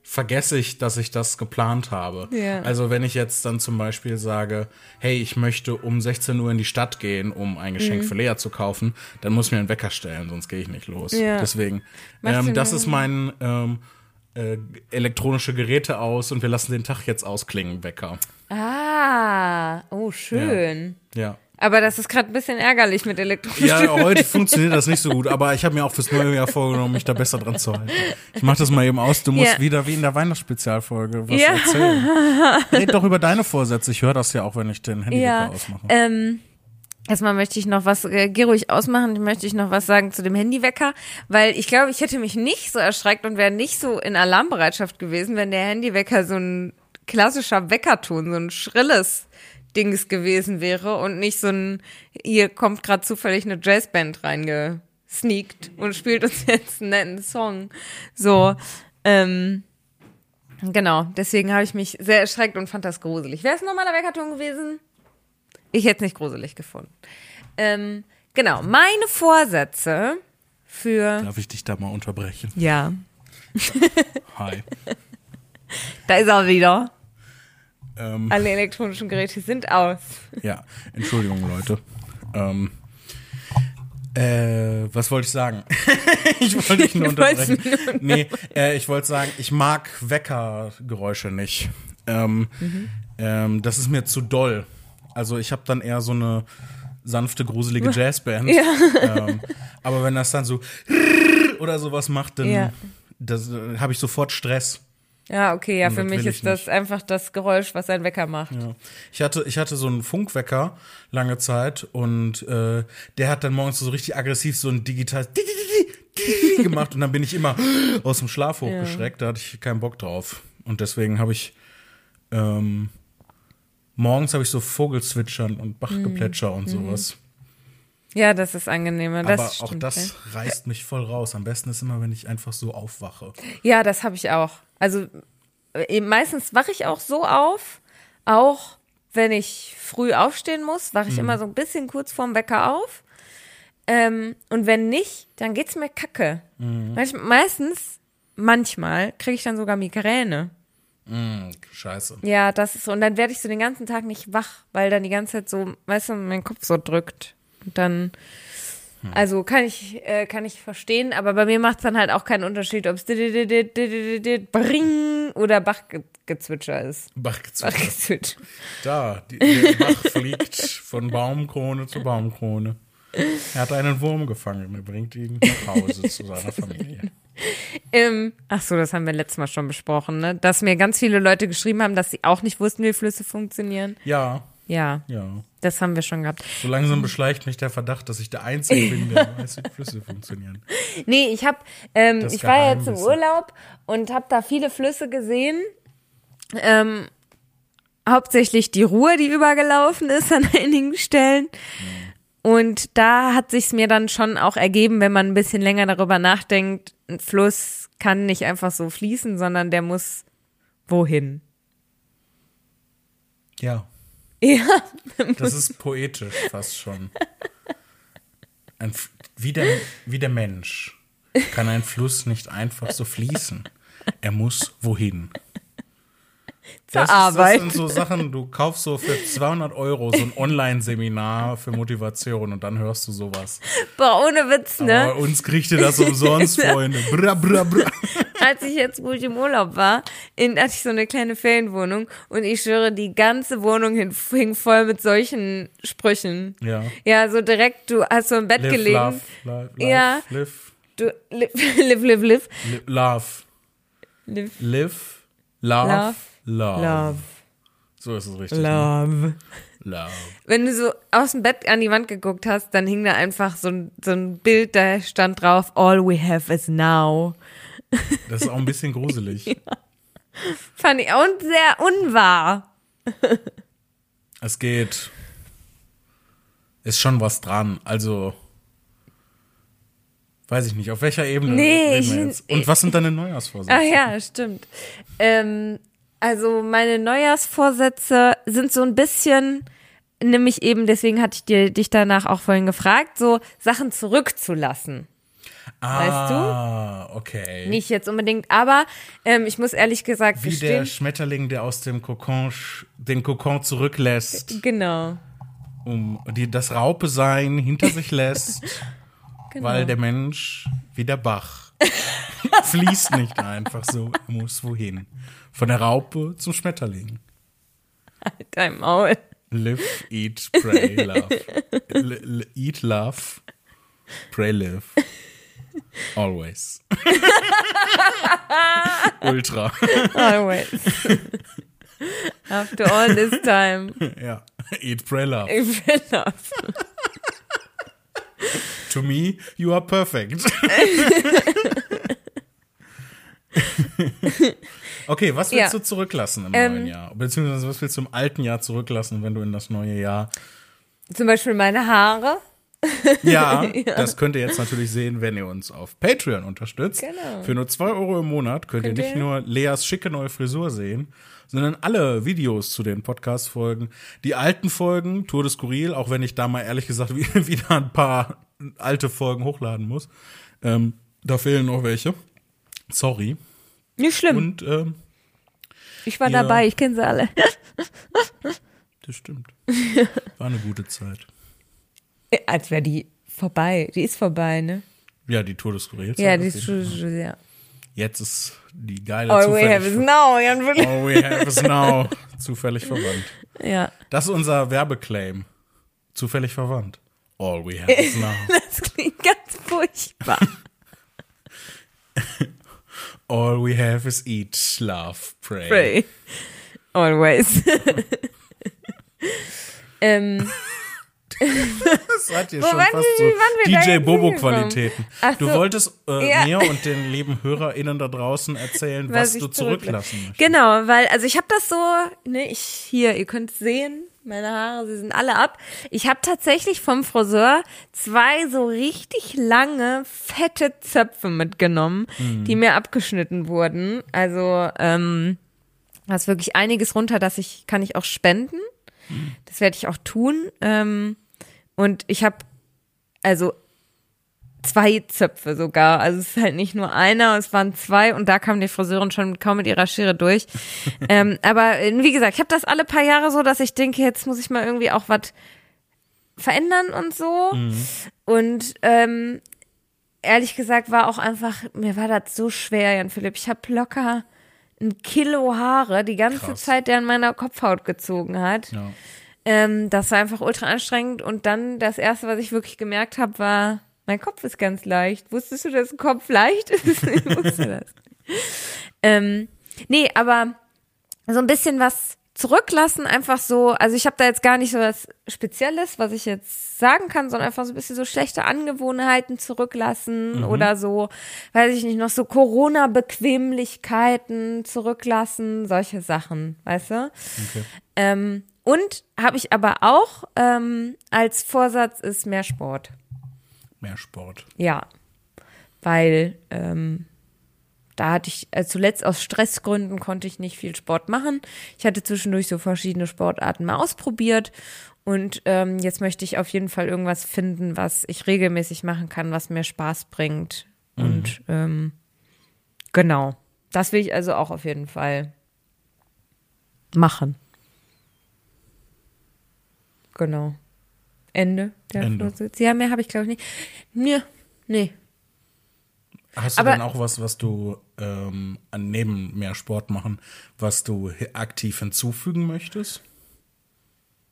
vergesse ich, dass ich das geplant habe. Ja. Also wenn ich jetzt dann zum Beispiel sage, hey, ich möchte um 16 Uhr in die Stadt gehen, um ein Geschenk für Lea zu kaufen, dann muss ich mir einen Wecker stellen, sonst gehe ich nicht los. Ja. Deswegen, ähm, das ist mein ähm, äh, elektronische Geräte aus und wir lassen den Tag jetzt ausklingen, Wecker. Ah, oh, schön. Ja. Aber das ist gerade ein bisschen ärgerlich mit elektronischen Ja, heute funktioniert das nicht so gut, aber ich habe mir auch fürs neue Jahr vorgenommen, mich da besser dran zu halten. Ich mach das mal eben aus. Du musst Ja. wieder wie in der Weihnachtsspezialfolge was Ja. erzählen. Red doch über deine Vorsätze. Ich höre das ja auch, wenn ich den Handywecker Ja, ausmache. ähm, erstmal möchte ich noch was, äh, geh ruhig ausmachen, möchte ich noch was sagen zu dem Handywecker, weil ich glaube, ich hätte mich nicht so erschreckt und wäre nicht so in Alarmbereitschaft gewesen, wenn der Handywecker so ein klassischer Weckerton, so ein schrilles Dings gewesen wäre und nicht so ein, hier kommt gerade zufällig eine Jazzband reingesneakt und spielt uns jetzt einen netten Song. So, ähm, genau, deswegen habe ich mich sehr erschreckt und fand das gruselig. Wäre es ein normaler Weckerton gewesen? Ich hätte es nicht gruselig gefunden. Ähm, genau, meine Vorsätze für. Darf ich dich da mal unterbrechen? Ja, Hi. da ist er wieder. Ähm, Alle elektronischen Geräte sind aus. ja, Entschuldigung, Leute. Ähm, äh, was wollte ich sagen? ich wollte dich nur unterbrechen. Nee, äh, ich wollte sagen, ich mag Weckergeräusche nicht. Ähm, ähm, das ist mir zu doll. Also ich habe dann eher so eine sanfte, gruselige Jazzband. Ähm, aber wenn das dann so oder sowas macht, dann Ja. äh, habe ich sofort Stress. Ja, okay, ja, für mich ist das einfach das Geräusch, was ein Wecker macht. Ja. Ich hatte, ich hatte so einen Funkwecker lange Zeit und äh, der hat dann morgens so richtig aggressiv so ein digital gemacht und dann bin ich immer aus dem Schlaf hochgeschreckt. Da hatte ich keinen Bock drauf und deswegen habe ich ähm, morgens habe ich so Vogelzwitschern und Bachgeplätscher und sowas. Ja, das ist angenehmer. Das Aber stimmt, auch das reißt mich voll raus. Am besten ist immer, wenn ich einfach so aufwache. Ja, das habe ich auch. Also äh, meistens wache ich auch so auf, auch wenn ich früh aufstehen muss, wache ich Mhm. immer so ein bisschen kurz vorm Wecker auf. Ähm, und wenn nicht, dann geht's mir kacke. Mhm. Meistens, manchmal kriege ich dann sogar Migräne. Mm, scheiße. Ja, das ist so. Und dann werde ich so den ganzen Tag nicht wach, weil dann die ganze Zeit so, weißt du, mein Kopf so drückt. Und dann, Hm. also kann ich, äh, kann ich verstehen, aber bei mir macht es dann halt auch keinen Unterschied, ob es Bring oder Bachgezwitscher ist. Bachgezwitscher. Bachgezwitscher. Da, die, der Bach fliegt von Baumkrone zu Baumkrone. Er hat einen Wurm gefangen, er bringt ihn nach Hause zu seiner Familie. Ähm, ach so, das haben wir letztes Mal schon besprochen, ne? Dass mir ganz viele Leute geschrieben haben, dass sie auch nicht wussten, wie Flüsse funktionieren. Ja, Ja, ja. das haben wir schon gehabt. So langsam beschleicht mich der Verdacht, dass ich der Einzige bin, der weiß, wie Flüsse funktionieren. Nee, ich habe, ähm, ich war jetzt im. Urlaub und habe da viele Flüsse gesehen. Ähm, hauptsächlich die Ruhr, die übergelaufen ist an einigen Stellen. Und da hat sich's mir dann schon auch ergeben, wenn man ein bisschen länger darüber nachdenkt, ein Fluss kann nicht einfach so fließen, sondern der muss wohin. Ja, Ja, das ist poetisch fast schon. Ein, wie, der, wie der Mensch kann ein Fluss nicht einfach so fließen. Er muss wohin. Zur das, Arbeit. Das sind so Sachen, du kaufst so für 200 Euro so ein Online-Seminar für Motivation und dann hörst du sowas. boah, ohne Witz, ne? Aber uns kriegt ihr das umsonst, Freunde. Bra, bra, bra. als ich jetzt gut im Urlaub war, in, hatte ich so eine kleine Ferienwohnung und ich schwöre, die ganze Wohnung hin, hing voll mit solchen Sprüchen. Ja. Ja, so direkt, du hast so im Bett Live, gelegen. love, live, live, Ja. live, Du, live, live, live, live. li- love. Live, Live, love, Love, love. love, So ist es richtig. ne? love. Love. Wenn du so aus dem Bett an die Wand geguckt hast, dann hing da einfach so ein, so ein Bild, da stand drauf, all we have is now. Das ist auch ein bisschen gruselig. Fand ich und sehr unwahr. Es geht. Ist schon was dran. Also. Weiß ich nicht, auf welcher Ebene Nee, reden wir jetzt? Und was sind deine Neujahrsvorsätze? Ach ja, stimmt. Ähm, also meine Neujahrsvorsätze sind so ein bisschen, nämlich eben, deswegen hatte ich dir, dich danach auch vorhin gefragt, so Sachen zurückzulassen. weißt du? Ah, okay. Nicht jetzt unbedingt, aber ähm, ich muss ehrlich gesagt Wie der gestehen. Schmetterling, der aus dem Kokon, den Kokon zurücklässt, Genau. um die, das Raupe-Sein hinter sich lässt, genau. weil der Mensch wie der Bach fließt nicht einfach so, muss wohin. Von der Raupe zum Schmetterling. Dein Maul. Live, eat, pray, love. L eat, love, pray, live. Always. Ultra. Always. After all this time. ja. Eat, pray, love. Ich will das. To me, you are perfect. okay, was willst Ja. du zurücklassen im Ähm, neuen Jahr? Beziehungsweise was willst du im alten Jahr zurücklassen, wenn du in das neue Jahr. Zum Beispiel meine Haare. Ja, das könnt ihr jetzt natürlich sehen, wenn ihr uns auf Patreon unterstützt. Genau. Für nur zwei Euro im Monat könnt, Könnt ihr nicht ihr- nur Leas schicke neue Frisur sehen, sondern alle Videos zu den Podcast-Folgen. Die alten Folgen, Tour de Skurril, auch wenn ich da mal ehrlich gesagt wie- wieder ein paar alte Folgen hochladen muss. Ähm, da fehlen noch welche. Sorry. Nicht schlimm. Und ähm, ich war ja. dabei, ich kenne sie alle. das stimmt. War eine gute Zeit. Als wäre die vorbei. Die ist vorbei, ne? Ja, die Tour des Skurrils. Ja, die ist schon, ja. Jetzt ist die geile All we have is now, Jan. All we have is now. Zufällig verwandt. Ja, Das ist unser Werbeclaim. Zufällig verwandt. All we have is now. das klingt ganz furchtbar. All we have is eat, love, pray. Pray. Always. ähm, Das hat hier Wo schon waren fast wir- so DJ Bobo-Qualitäten. Du so. wolltest äh, Ja. mir und den lieben HörerInnen da draußen erzählen, was, ich du zurücklassen möchtest. Genau, weil, also ich habe das so, ne, ich hier, ihr könnt sehen, meine Haare, sie sind alle ab. Ich habe tatsächlich vom Friseur zwei so richtig lange, fette Zöpfe mitgenommen, Mhm. die mir abgeschnitten wurden. Also, ähm, da ist wirklich einiges runter, das ich, kann ich auch spenden. Mhm. Das werde ich auch tun. Ähm, und ich habe, also zwei Zöpfe sogar. Also es ist halt nicht nur einer, es waren zwei und da kam die Friseurin schon kaum mit ihrer Schere durch. ähm, aber äh, wie gesagt, ich habe das alle paar Jahre so, dass ich denke, jetzt muss ich mal irgendwie auch was verändern und so. Und ähm, ehrlich gesagt war auch einfach, mir war das so schwer, Jan Philipp. Ich habe locker ein Kilo Haare die ganze Krass. Zeit, der an meiner Kopfhaut gezogen hat. Ja. Ähm, das war einfach ultra anstrengend. Und dann das erste, was ich wirklich gemerkt habe, war, mein Kopf ist ganz leicht. Wusstest du, dass ein Kopf leicht ist? ich wusste das. Ähm, nee, aber so ein bisschen was zurücklassen, einfach so, also ich habe da jetzt gar nicht so was Spezielles, was ich jetzt sagen kann, sondern einfach so ein bisschen so schlechte Angewohnheiten zurücklassen oder so, weiß ich nicht, noch so Corona-Bequemlichkeiten zurücklassen, solche Sachen, weißt du? Okay. Ähm, und habe ich aber auch ähm, als Vorsatz ist mehr Sport. Mehr Sport. Ja, weil ähm, da hatte ich äh, zuletzt aus Stressgründen konnte ich nicht viel Sport machen. Ich hatte zwischendurch so verschiedene Sportarten mal ausprobiert und ähm, jetzt möchte ich auf jeden Fall irgendwas finden, was ich regelmäßig machen kann, was mir Spaß bringt. Und ähm, genau, das will ich also auch auf jeden Fall machen. Genau. Ende der Ende. Vorsitz. Ja, mehr habe ich glaube ich nicht. Nee, nee. Hast du Aber- denn auch was, was du ähm, neben mehr Sport machen, was du aktiv hinzufügen möchtest?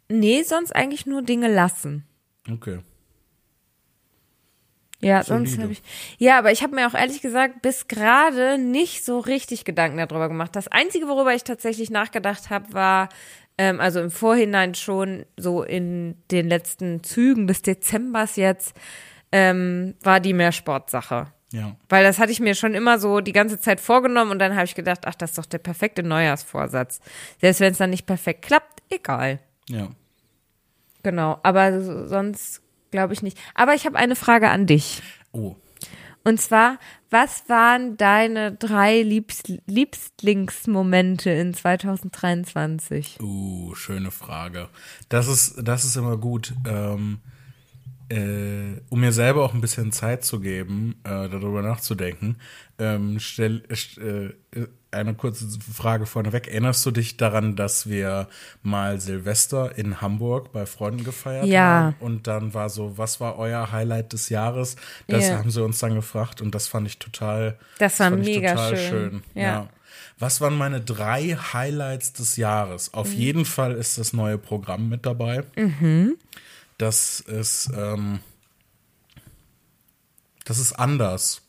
Nee, sonst eigentlich nur Dinge lassen. Okay. Ja, Solide. sonst habe ich. Ja, aber ich habe mir auch ehrlich gesagt bis gerade nicht so richtig Gedanken darüber gemacht. Das Einzige, worüber ich tatsächlich nachgedacht habe, war, ähm, also im Vorhinein schon so in den letzten Zügen des Dezembers jetzt, ähm, war die Mehrsportsache. Ja. Weil das hatte ich mir schon immer so die ganze Zeit vorgenommen und dann habe ich gedacht, ach, das ist doch der perfekte Neujahrsvorsatz. Selbst wenn es dann nicht perfekt klappt, egal. Ja. Genau, aber so- sonst glaube ich nicht. Aber ich habe eine Frage an dich. Oh. Und zwar, was waren deine drei Liebst Liebstlingsmomente in 2023? Uh, schöne Frage. Das ist, das ist immer gut, ähm, äh, um mir selber auch ein bisschen Zeit zu geben, äh, darüber nachzudenken. Ähm, stell, äh, eine kurze Frage vorneweg. Erinnerst du dich daran, dass wir mal Silvester in Hamburg bei Freunden gefeiert Ja. haben? Und dann war so, was war euer Highlight des Jahres? Das Ja. haben sie uns dann gefragt und das fand ich total, Das war ich mega total schön. Ja. ja. Was waren meine drei Highlights des Jahres? Auf jeden Fall ist das neue Programm mit dabei. Das ist, ähm, das ist anders.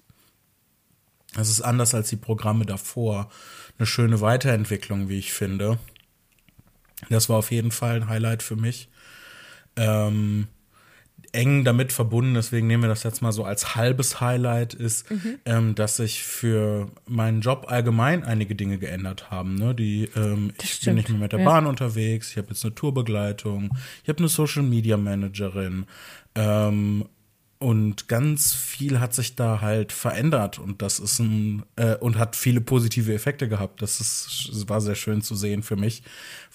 Das ist anders als die Programme davor. Eine schöne Weiterentwicklung, wie ich finde. Das war auf jeden Fall ein Highlight für mich. Ähm, eng damit verbunden, deswegen nehmen wir das jetzt mal so als halbes Highlight, ist, Mhm. ähm, dass sich für meinen Job allgemein einige Dinge geändert haben. Ne? Die, ähm, ich bin stimmt, nicht mehr mit der ja. Bahn unterwegs, ich habe jetzt eine Tourbegleitung, ich habe eine Social Media Managerin ähm, und ganz viel hat sich da halt verändert und das ist ein äh, und hat viele positive Effekte gehabt. Das ist das war sehr schön zu sehen für mich,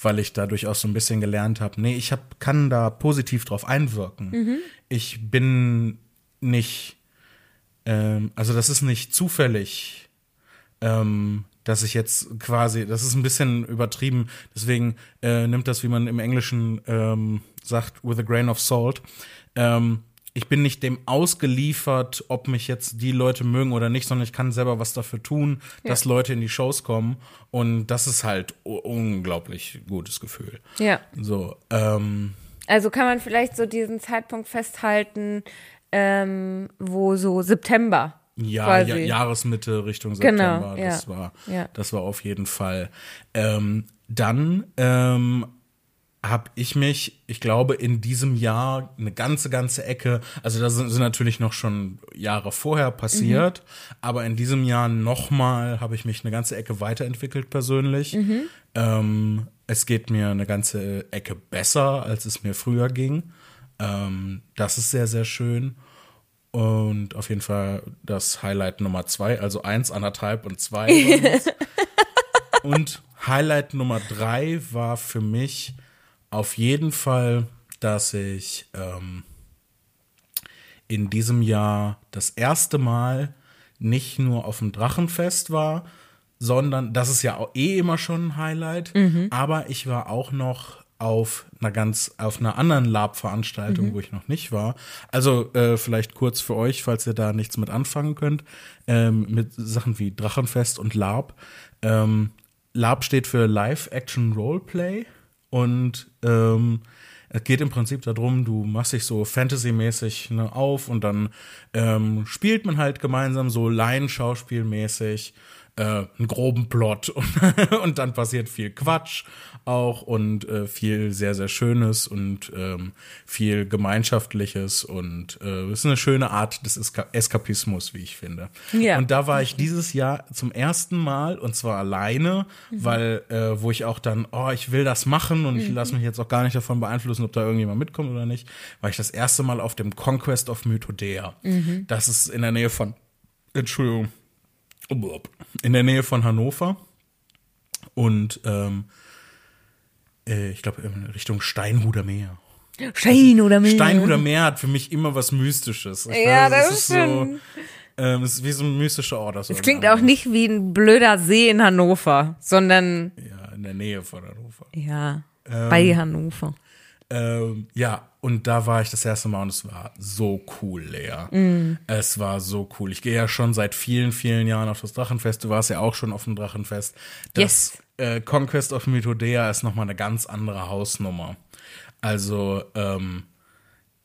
weil ich dadurch auch so ein bisschen gelernt habe. Nee, ich hab, kann da positiv drauf einwirken. Ich bin nicht, ähm, also das ist nicht zufällig, ähm, dass ich jetzt quasi, das ist ein bisschen übertrieben, deswegen äh, nimmt das, wie man im Englischen ähm, sagt, with a grain of salt. Ähm, ich bin nicht dem ausgeliefert, ob mich jetzt die Leute mögen oder nicht, sondern ich kann selber was dafür tun, dass Leute in die Shows kommen. Und das ist halt unglaublich gutes Gefühl. Ja. So, ähm, Also kann man vielleicht so diesen Zeitpunkt festhalten, ähm, wo so September Ja, ja Jahresmitte Richtung Genau, September. ja. Das war, Ja. das war auf jeden Fall. Ähm, dann ähm, habe ich mich, ich glaube, in diesem Jahr eine ganze, ganze Ecke, also das sind, sind natürlich noch schon Jahre vorher passiert, aber in diesem Jahr nochmal habe ich mich eine ganze Ecke weiterentwickelt persönlich. Ähm, es geht mir eine ganze Ecke besser, als es mir früher ging. Ähm, das ist sehr, sehr schön. Und auf jeden Fall das Highlight Nummer zwei, also eins, anderthalb und zwei. und Highlight Nummer drei war für mich auf jeden Fall, dass ich ähm, in diesem Jahr das erste Mal nicht nur auf dem Drachenfest war, sondern das ist ja auch eh immer schon ein Highlight, aber ich war auch noch auf einer ganz, auf einer anderen Lab-Veranstaltung, wo ich noch nicht war. Also äh, vielleicht kurz für euch, falls ihr da nichts mit anfangen könnt, ähm, mit Sachen wie Drachenfest und Lab. Ähm, Lab steht für Live Action Roleplay und ähm, es geht im Prinzip darum, du machst dich so Fantasy-mäßig ne, auf und dann ähm, spielt man halt gemeinsam so Laienschauspielmäßig äh, einen groben Plot und, und dann passiert viel Quatsch auch und äh, viel sehr, sehr Schönes und ähm, viel Gemeinschaftliches und äh, es ist eine schöne Art des Eska Eskapismus, wie ich finde. Ja. Und da war ich dieses Jahr zum ersten Mal und zwar alleine, weil äh, wo ich auch dann, oh, ich will das machen und ich lasse mich jetzt auch gar nicht davon beeinflussen, ob da irgendjemand mitkommt oder nicht, war ich das erste Mal auf dem Conquest of Mythodea. Das ist in der Nähe von, Entschuldigung, in der Nähe von Hannover und ähm, äh, ich glaube in Richtung Steinhuder Meer. Stein oder Meer. Steinhuder Meer hat für mich immer was Mystisches. Ich Ja, weiß, es das ist schön. so, ähm, es ist wie so ein mystischer Ort. Es klingt auch nicht wie ein blöder See in Hannover, sondern Ja, in der Nähe von Hannover. ja, bei Hannover. Ähm, ja, und da war ich das erste Mal und es war so cool, Lea. Mm. Es war so cool. Ich gehe ja schon seit vielen, vielen Jahren auf das Drachenfest. Du warst ja auch schon auf dem Drachenfest. Das Yes. äh, Conquest of Mythodea ist nochmal eine ganz andere Hausnummer. Also, ähm,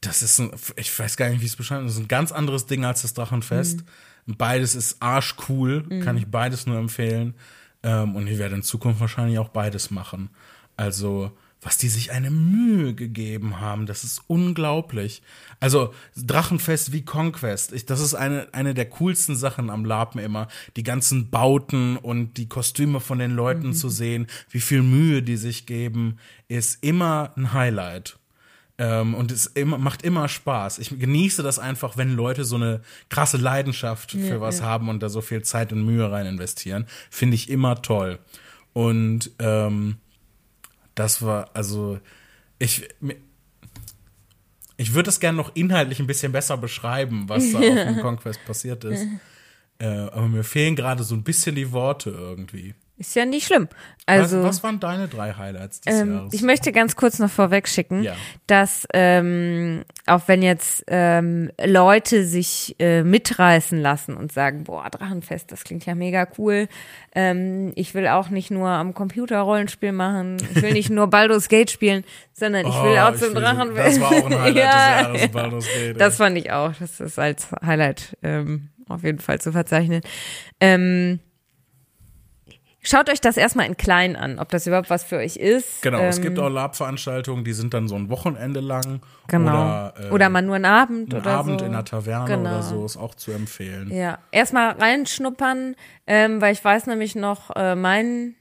das ist ein, ich weiß gar nicht, wie es beschreiben, das ist ein ganz anderes Ding als das Drachenfest. Beides ist arschcool, kann ich beides nur empfehlen. Ähm, und ich werde in Zukunft wahrscheinlich auch beides machen. Also, was die sich eine Mühe gegeben haben, das ist unglaublich. Also, Drachenfest wie Conquest, ich, das ist eine, eine der coolsten Sachen am Lapen immer. Die ganzen Bauten und die Kostüme von den Leuten zu sehen, wie viel Mühe die sich geben, ist immer ein Highlight. Ähm, und es immer, macht immer Spaß. Ich genieße das einfach, wenn Leute so eine krasse Leidenschaft für was haben und da so viel Zeit und Mühe rein investieren. Finde ich immer toll. Und ähm, das war, also, ich, ich würde es gerne noch inhaltlich ein bisschen besser beschreiben, was da auf dem Conquest passiert ist. Äh, aber mir fehlen gerade so ein bisschen die Worte irgendwie. Ist ja nicht schlimm. Also, was, was waren deine drei Highlights des ähm, Jahres? ich möchte ganz kurz noch vorweg schicken, Ja. dass ähm, auch wenn jetzt ähm, Leute sich äh, mitreißen lassen und sagen, boah, Drachenfest, das klingt ja mega cool. Ähm, ich will auch nicht nur am Computer Rollenspiel machen, ich will nicht nur Baldur's Gate spielen, sondern ich will Oh, auch ich zum will- Drachenfest. Das war auch ein Highlight Ja, des Jahres, Baldur's Gate. Das fand ich auch. Das ist als Highlight ähm, auf jeden Fall zu verzeichnen. Ähm, schaut euch das erstmal in klein an, ob das überhaupt was für euch ist. Genau, ähm, es gibt auch Lab-Veranstaltungen, die sind dann so ein Wochenende lang. Genau. Oder, äh, Oder mal nur einen Abend ein oder Abend so. in einer Taverne Genau. oder so ist auch zu empfehlen. Ja, erstmal reinschnuppern, ähm, weil ich weiß nämlich noch, äh, mein,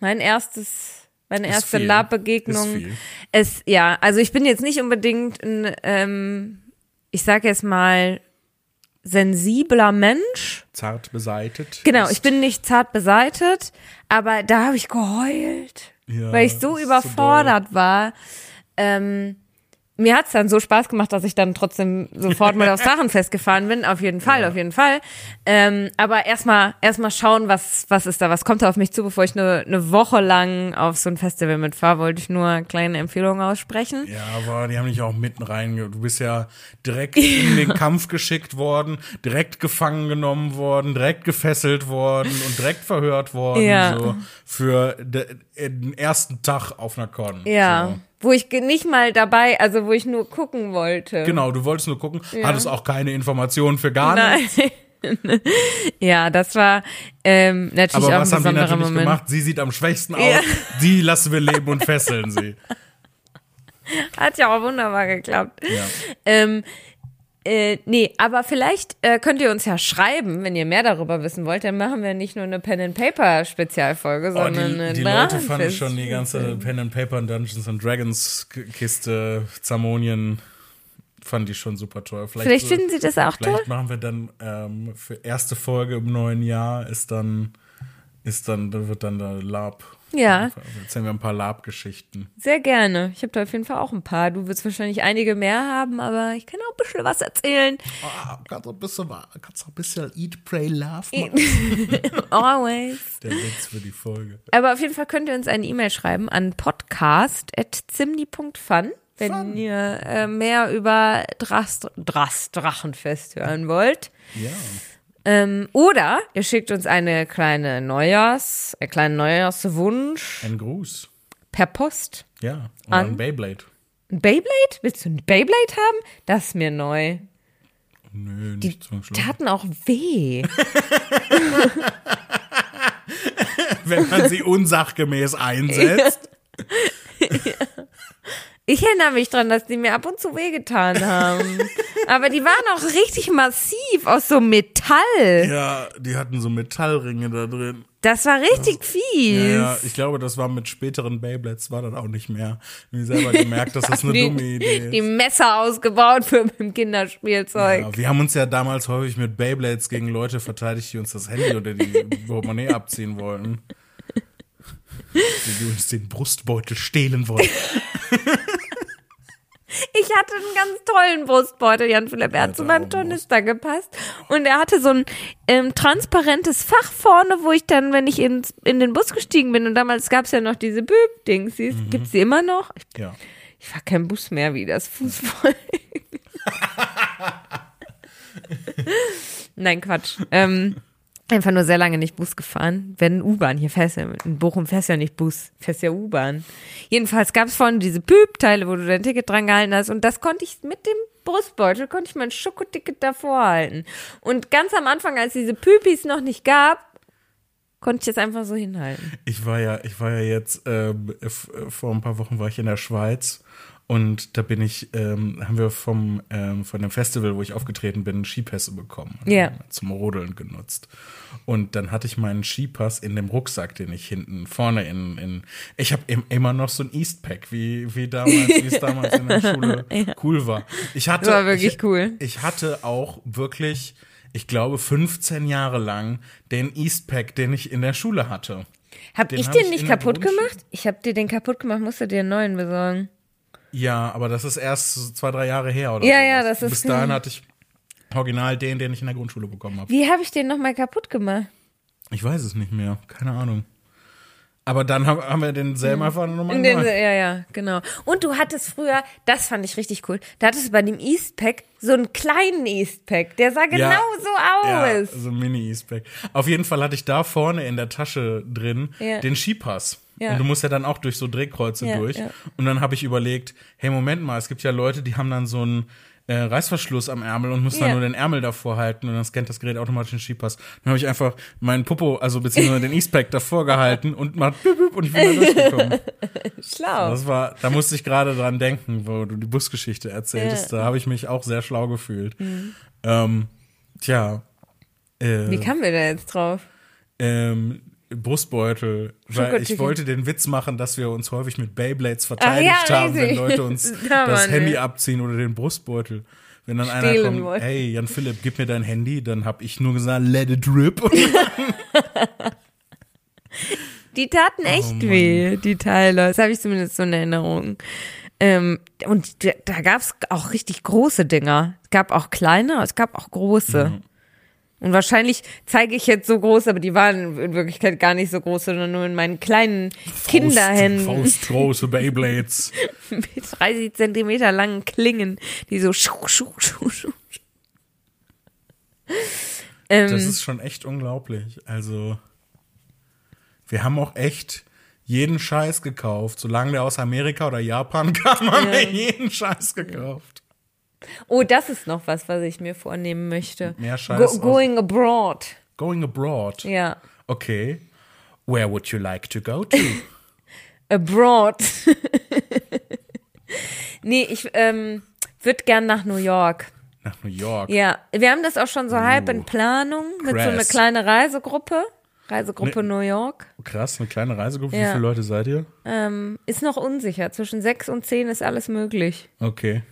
mein erstes, meine erste. Lab-Begegnung. Es, ja, also ich bin jetzt nicht unbedingt ein, ähm, ich sag jetzt mal, sensibler Mensch. Zart beseitet. Genau, ich bin nicht zart beseitet, aber da habe ich geheult, Ja, weil ich so ist so überfordert war. Ähm, mir hat's dann so Spaß gemacht, dass ich dann trotzdem sofort mal aufs Drachenfest gefahren bin. Auf jeden Fall, auf jeden Fall. Ähm, aber erstmal erstmal schauen, was was ist da, was kommt da auf mich zu, bevor ich eine eine Woche lang auf so ein Festival mitfahre, wollte ich nur kleine Empfehlungen aussprechen. Ja, aber die haben dich auch mitten rein. Du bist ja direkt in den Kampf geschickt worden, direkt gefangen genommen worden, direkt gefesselt worden und direkt verhört worden. Ja. So für de, den ersten Tag auf einer Con. Ja, So. Wo ich nicht mal dabei, also wo ich nur gucken wollte. Genau, du wolltest nur gucken, hattest auch keine Informationen für gar Nein. nichts. Ja, das war ähm, natürlich Aber auch ein was haben die natürlich Moment. gemacht? Sie sieht am schwächsten aus. Ja. Die lassen wir leben und fesseln sie. Hat ja auch wunderbar geklappt. Ja. Ähm, äh, nee, aber vielleicht äh, könnt ihr uns ja schreiben, wenn ihr mehr darüber wissen wollt, dann machen wir nicht nur eine Pen and Paper Spezialfolge, Oh, sondern die, eine die Leute fanden schon die ganze Pen and Paper und Dungeons and Dragons Kiste, Zamonien, fanden die schon super toll. Vielleicht, Vielleicht so- finden sie das auch toll. vielleicht machen wir dann ähm, für erste Folge im neuen Jahr ist dann ist dann da wird dann der Lab. Ja. Erzählen wir ein paar Lab-Geschichten. Sehr gerne. Ich habe da auf jeden Fall auch ein paar. Du wirst wahrscheinlich einige mehr haben, aber ich kann auch ein bisschen was erzählen. Ah, kannst du ein bisschen, kannst ein bisschen Eat, Pray, Love Always. Der Witz für die Folge. Aber auf jeden Fall könnt ihr uns eine E-Mail schreiben an podcast.zimni.fun, wenn Fun. ihr äh, mehr über Drast, Drast, Drachenfest hören wollt. Ja. Ähm, oder ihr schickt uns eine kleine Neujahrs, einen kleinen Neujahrswunsch Ein Gruß. per Post. Ja. Und An- ein Beyblade. Ein Beyblade? Willst du ein Beyblade haben? Das ist mir neu. Nö, Die nicht zum Schluss. taten auch weh. Wenn man sie unsachgemäß einsetzt. Ich erinnere mich dran, dass die mir ab und zu wehgetan haben. Aber die waren auch richtig massiv aus so Metall. Ja, die hatten so Metallringe da drin. Das war richtig fies. Ja, ja, ich glaube, das war mit späteren Beyblades, war dann auch nicht mehr. Ich habe selber gemerkt, dass das eine die, dumme Idee die ist. Messer ausgebaut für im Kinderspielzeug. Ja, wir haben uns ja damals häufig mit Beyblades gegen Leute verteidigt, die uns das Handy oder die Portemonnaie abziehen wollten. Die, die uns den Brustbeutel stehlen wollten. Ich hatte einen ganz tollen Brustbeutel, Jan Philipp. Er hat zu meinem Tornister gepasst. Und er hatte so ein ähm, transparentes Fach vorne, wo ich dann, wenn ich ins, in den Bus gestiegen bin, und damals gab es ja noch diese Büb-Dings, Mhm. gibt's die immer noch? Ich, Ja. ich fahr kein Bus mehr wie das Fußball. Nein, Quatsch. Ähm, einfach nur sehr lange nicht Bus gefahren. Wenn U-Bahn, hier fährst ja, in Bochum fährst ja nicht Bus, fährst ja U-Bahn. Jedenfalls gab es vorne diese Püb-Teile, wo du dein Ticket dran gehalten hast und das konnte ich mit dem Brustbeutel, konnte ich mein Schokoticket davor halten. Und ganz am Anfang, als diese Püpis noch nicht gab, konnte ich das einfach so hinhalten. Ich war ja, ich war ja jetzt ähm, vor ein paar Wochen war ich in der Schweiz und da bin ich, ähm, haben wir vom ähm, von dem Festival, wo ich aufgetreten bin, Skipässe bekommen. Ja. haben Zum Rodeln genutzt. Und dann hatte ich meinen Skipass in dem Rucksack, den ich hinten vorne in, in ich habe immer noch so ein Eastpack, wie wie damals, wie es damals in der Schule cool war. Ich hatte Das war wirklich ich, cool. Ich hatte auch wirklich ich glaube, 15 Jahre lang den Eastpack, den ich in der Schule hatte. Hab Den ich hab den ich nicht kaputt gemacht? Ich hab dir den kaputt gemacht, musste dir einen neuen besorgen. Ja, aber das ist erst so zwei, drei Jahre her oder Ja, sowas. ja, das ist- Bis dahin hatte ich original den, den ich in der Grundschule bekommen habe. Wie habe ich den nochmal kaputt gemacht? Ich weiß es nicht mehr, keine Ahnung. Aber dann haben, wir denselben einfach nochmal den, neu. ja, ja, genau. Und du hattest früher, das fand ich richtig cool, da hattest du bei dem Eastpack so einen kleinen Eastpack, der sah genau Ja. so Ja, aus. so ein Mini-Eastpack. Auf jeden Fall hatte ich da vorne in der Tasche drin Ja. den Skipass. Ja. Und du musst ja dann auch durch so Drehkreuze Ja, durch. ja. Und dann habe ich überlegt, hey, Moment mal, es gibt ja Leute, die haben dann so einen äh, Reißverschluss am Ärmel und müssen dann nur den Ärmel davor halten und dann scannt das Gerät automatisch den Skipass. Dann habe ich einfach meinen Popo, also beziehungsweise den Eastpack davor gehalten und macht büb, büb und ich bin da durchgekommen. Schlau. Das war, da musste ich gerade dran denken, wo du die Busgeschichte erzähltest. Da habe ich mich auch sehr schlau gefühlt. Mhm. Ähm, tja. Äh, Wie kamen wir da jetzt drauf? ähm, Brustbeutel, weil ich wollte den Witz machen, dass wir uns häufig mit Beyblades verteidigt Ach ja, haben, wenn. Leute uns Da das Handy wir. abziehen oder den Brustbeutel. Wenn dann einer Stehlen kommt, wollten. hey Jan Philipp, gib mir dein Handy, dann hab ich nur gesagt, let it rip. Die taten echt Oh weh, die Teile. Das habe ich zumindest so in Erinnerung. Ähm, und da, da gab es auch richtig große Dinger. Es gab auch kleine, es gab auch große. Mhm. Und wahrscheinlich zeige ich jetzt so groß, aber die waren in Wirklichkeit gar nicht so groß, sondern nur in meinen kleinen Kinderhänden Faustgroße Beyblades. mit 30 Zentimeter langen Klingen, die so schu, schu, schu, schu. Ähm, Das ist schon echt unglaublich. Also, wir haben auch echt jeden Scheiß gekauft. Solange der aus Amerika oder Japan kam, haben wir jeden Scheiß gekauft. Oh, das ist noch was, was ich mir vornehmen möchte. Mehr Scheiß Go going abroad. Going abroad. Ja. Okay. Where would you like to go to? Abroad. nee, ich ähm, würde gern nach New York. Nach New York. Ja, wir haben das auch schon so halb in Uh, Planung mit so einer krass. kleine Reisegruppe. Reisegruppe Ne- New York. Krass, eine kleine Reisegruppe. Wie Ja. viele Leute seid ihr? Ähm, ist noch unsicher. Zwischen sechs und zehn ist alles möglich. Okay.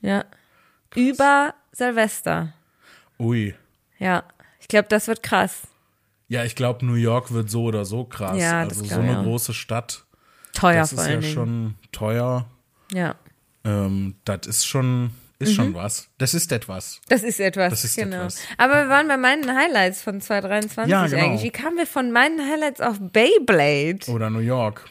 Ja. Über Silvester. Ui. Ja. Ich glaube, das wird krass. Ja, ich glaube, New York wird so oder so krass. Ja, das also so eine auch. große Stadt. Teuer das vor ist ja Dingen. schon teuer. Ja. Ähm, das ist schon, ist Mhm. schon was. Das ist etwas. Das ist etwas, Das ist genau. etwas. Aber wir waren bei meinen Highlights von 2023 Ja, genau. eigentlich. Wie kamen wir von meinen Highlights auf Beyblade? Oder New York.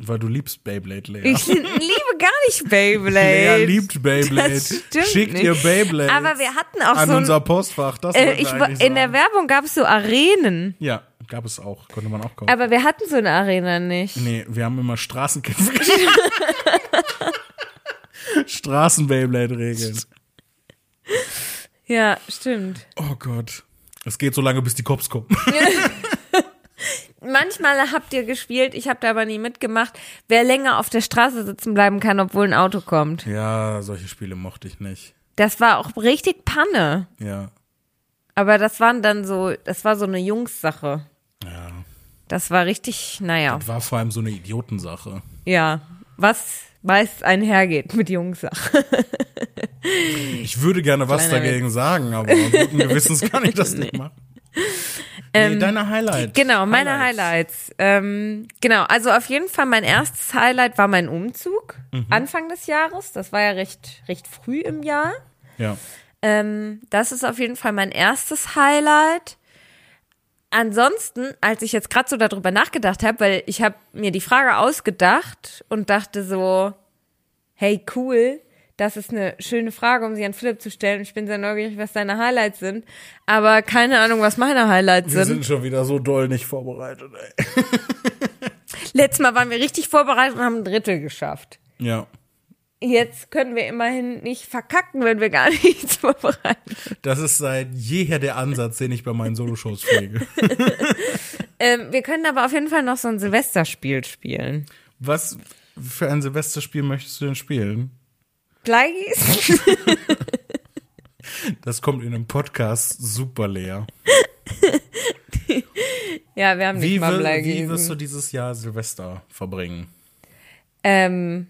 Weil du liebst Beyblade, Lea. Ich liebe gar nicht Beyblade. Lea liebt Beyblade. Das stimmt Schickt nicht. ihr Beyblade Aber wir hatten auch an so ein, unser Postfach. Das äh, ich, in der. Werbung gab es so Arenen. Ja, gab es auch. Konnte man auch kaufen. Aber wir hatten so eine Arena nicht. Nee, wir haben immer Straßenkämpfe. Straßen-Beyblade-Regeln. Ja, stimmt. Oh Gott. Es geht so lange, bis die Cops kommen. Manchmal habt ihr gespielt, ich habe da aber nie mitgemacht, wer länger auf der Straße sitzen bleiben kann, obwohl ein Auto kommt. Ja, solche Spiele mochte ich nicht. Das war auch richtig Panne. Ja. Aber das waren dann so, das war so eine Jungssache. Ja. Das war richtig, naja, Das war vor allem so eine Idiotensache. ja, was meist einhergeht mit Jungssache. Ich würde gerne was Kleiner dagegen sagen, aber guten Gewissens kann ich das nicht machen. Nee, deine Highlights. Genau, meine Highlights. Ähm, genau, also auf jeden Fall mein erstes Highlight war mein Umzug Anfang des Jahres. Das war ja recht, recht früh im Jahr. Ja. Ähm, das ist auf jeden Fall mein erstes Highlight. Ansonsten, als ich jetzt gerade so darüber nachgedacht habe, weil ich habe mir die Frage ausgedacht und dachte so, hey cool, das ist eine schöne Frage, um sie an Philipp zu stellen. Ich bin sehr neugierig, was deine Highlights sind, aber keine Ahnung, was meine Highlights Wir sind. sind schon wieder so doll nicht vorbereitet, ey. Letztes Mal waren wir richtig vorbereitet und haben ein Drittel geschafft. Ja. Jetzt können wir immerhin nicht verkacken, wenn wir gar nichts vorbereiten. Das ist seit jeher der Ansatz, den ich bei meinen Soloshows pflege. Ähm, wir können aber auf jeden Fall noch so ein Silvesterspiel spielen. Was für ein Silvesterspiel möchtest du denn spielen? Bleigießen? Das kommt in einem Podcast super leer. Ja, wir haben nicht Wie, mal wir, wie wirst du dieses Jahr Silvester verbringen? ähm,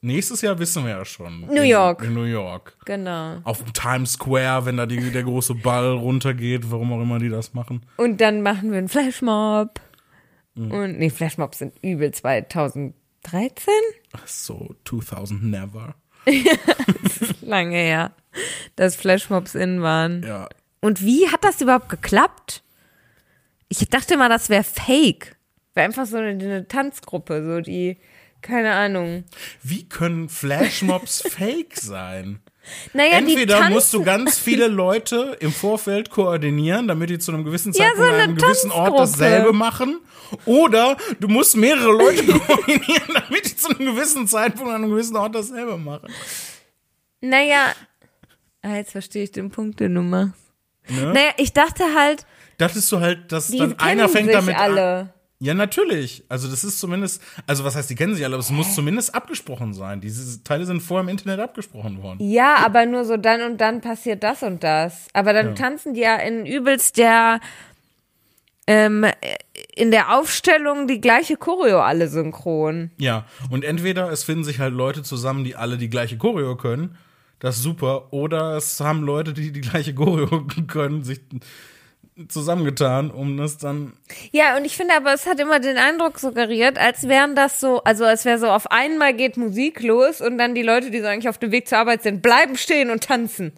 Nächstes Jahr wissen wir ja schon. New in, York. In New York. genau. Auf dem Times Square, wenn da die, der große Ball runtergeht, warum auch immer die das machen. Und dann machen wir einen Flashmob. Mhm. Und, nee, Flashmobs sind übel 2013? Ach so, 2000 never. Lange her, dass Flashmobs in waren. Ja. Und wie hat das überhaupt geklappt? Ich dachte mal, das wäre fake. Wäre einfach so eine, eine Tanzgruppe, so die, keine Ahnung. Wie können Flashmobs fake sein? Naja, Entweder musst du ganz viele Leute im Vorfeld koordinieren, damit die zu einem gewissen Ja, Zeitpunkt so an eine einem gewissen Ort dasselbe machen. Oder du musst mehrere Leute koordinieren, damit die zu einem gewissen Zeitpunkt an einem gewissen Ort dasselbe machen. Naja, ah, jetzt verstehe ich den Punkt, den du machst. Ne? Naja, ich dachte halt, Dachtest du halt, dass dann einer fängt damit an. Ja, natürlich. Also das ist zumindest, also was heißt, die kennen sich alle, aber es muss zumindest abgesprochen sein. Diese Teile sind vorher im Internet abgesprochen worden. Ja, aber nur so dann und dann passiert das und das. Aber dann tanzen die ja in übelst der ähm, in der Aufstellung die gleiche Choreo alle synchron. Ja, und entweder es finden sich halt Leute zusammen, die alle die gleiche Choreo können, das ist super, oder es haben Leute, die die gleiche Choreo können, sich zusammengetan, um das dann, Ja, und ich finde aber, es hat immer den Eindruck suggeriert, als wären das so, also als wäre so auf einmal geht Musik los und dann die Leute, die so eigentlich auf dem Weg zur Arbeit sind, bleiben stehen und tanzen.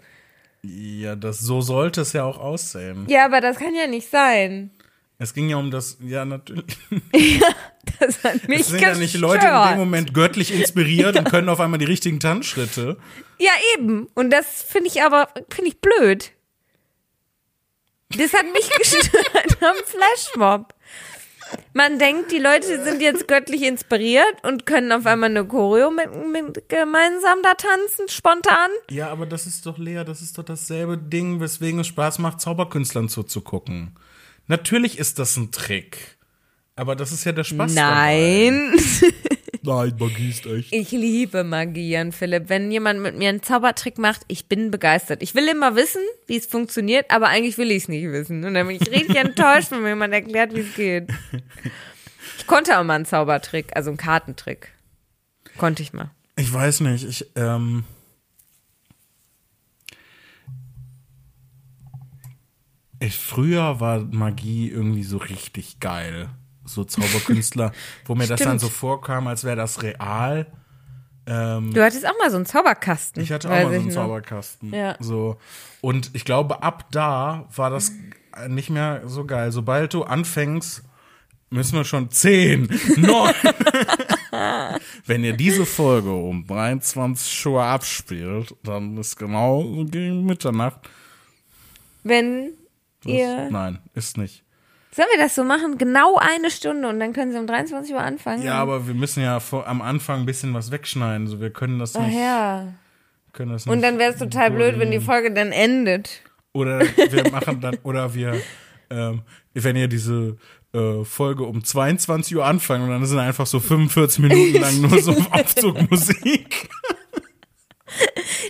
ja, das, so sollte es ja auch aussehen. Ja, aber das kann ja nicht sein. Es ging ja um das, ja, natürlich. Das hat mich Es sind ja nicht Leute in dem gestört. Moment göttlich inspiriert und können auf einmal die richtigen Tanzschritte. Ja, eben. Und das finde ich aber, finde ich blöd. Das hat mich gestört am Flashmob. Man denkt, die Leute sind jetzt göttlich inspiriert und können auf einmal eine Choreo mit, mit gemeinsam da tanzen, spontan. Ja, aber das ist doch, Lea, das ist doch dasselbe Ding, weswegen es Spaß macht, Zauberkünstlern zuzugucken. Natürlich ist das ein Trick. Aber das ist ja der Spaß. Nein. Dabei. Nein, Magie ist echt. Ich liebe Magie, Jan Philipp. Wenn jemand mit mir einen Zaubertrick macht, ich bin begeistert. Ich will immer wissen, wie es funktioniert, aber eigentlich will ich es nicht wissen. Und dann bin ich richtig enttäuscht, wenn mir jemand erklärt, wie es geht. Ich konnte auch mal einen Zaubertrick, also einen Kartentrick. Konnte ich mal. Ich weiß nicht, ich, ähm. Ich, früher war Magie irgendwie so richtig geil. So Zauberkünstler, wo mir das dann so vorkam, als wäre das real. Ähm, Du hattest auch mal so einen Zauberkasten. Ich hatte auch mal so einen noch. Zauberkasten. Ja. So. Und ich glaube, ab da war das nicht mehr so geil. Sobald du anfängst, müssen wir schon 10, 9. Wenn ihr diese Folge um 23 Uhr abspielt, dann ist genau gegen Mitternacht. Wenn Das- ihr. Nein, ist nicht. Sollen wir das so machen? Genau eine Stunde und dann können sie um 23 Uhr anfangen? Ja, aber wir müssen ja vor, am Anfang ein bisschen was wegschneiden. So, wir können das Ach nicht. ja. Können das Und nicht dann wäre es total blöd, wenn die Folge dann endet. Oder wir machen dann, oder wir, ähm, wenn ihr diese äh, Folge um 22 Uhr anfangen und dann sind einfach so 45 Minuten lang nur so Aufzugmusik.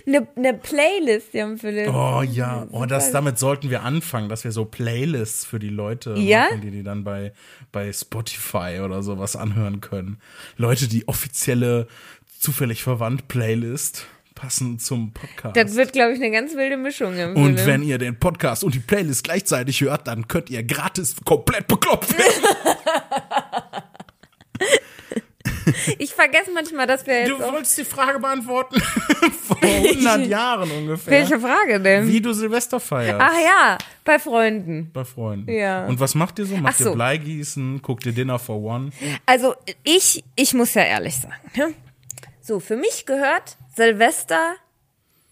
Eine ne Playlist, Jan Philipp. Oh ja, oh, das, damit sollten wir anfangen, dass wir so Playlists für die Leute Ja? machen, die die dann bei, bei Spotify oder sowas anhören können. Leute, die offizielle, zufällig verwandt Playlist passen zum Podcast. Das wird, glaube ich, eine ganz wilde Mischung. Jan Und wenn ihr den Podcast und die Playlist gleichzeitig hört, dann könnt ihr gratis komplett bekloppt werden. Ich vergesse manchmal, dass wir jetzt Du wolltest die Frage beantworten vor 100 Jahren ungefähr. Welche Frage denn? Wie du Silvester feierst. Ach ja, bei Freunden. Bei Freunden. Ja. Und was macht ihr so? Macht Ach so. ihr Bleigießen? Guckt ihr Dinner for One? Also ich, ich muss ja ehrlich sagen. Ne? So, für mich gehört Silvester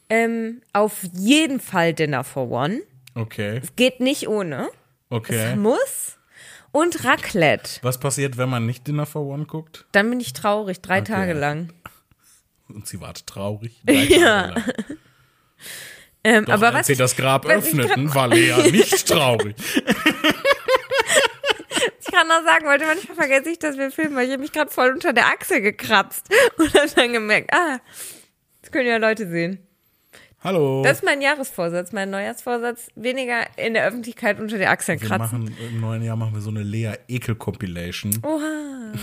ähm, auf jeden Fall Dinner for One. Okay. Geht nicht ohne. Okay. Muss. Und Raclette. Was passiert, wenn man nicht Dinner for One guckt? Dann bin ich traurig, drei Tage lang. Und sie wartet traurig. drei Tage lang. Ähm, Doch aber als was sie ich, das Grab öffneten, war Lea nicht traurig. ich gerade noch sagen wollte, manchmal vergesse ich, dass wir filmen, weil ich habe mich gerade voll unter der Achsel gekratzt und habe dann gemerkt, ah, das können ja Leute sehen. Hallo. Das ist mein Jahresvorsatz, mein Neujahrsvorsatz, weniger in der Öffentlichkeit unter der Achsel wir kratzen. machen im neuen Jahr machen wir so eine Lea Ekel Compilation. Oha.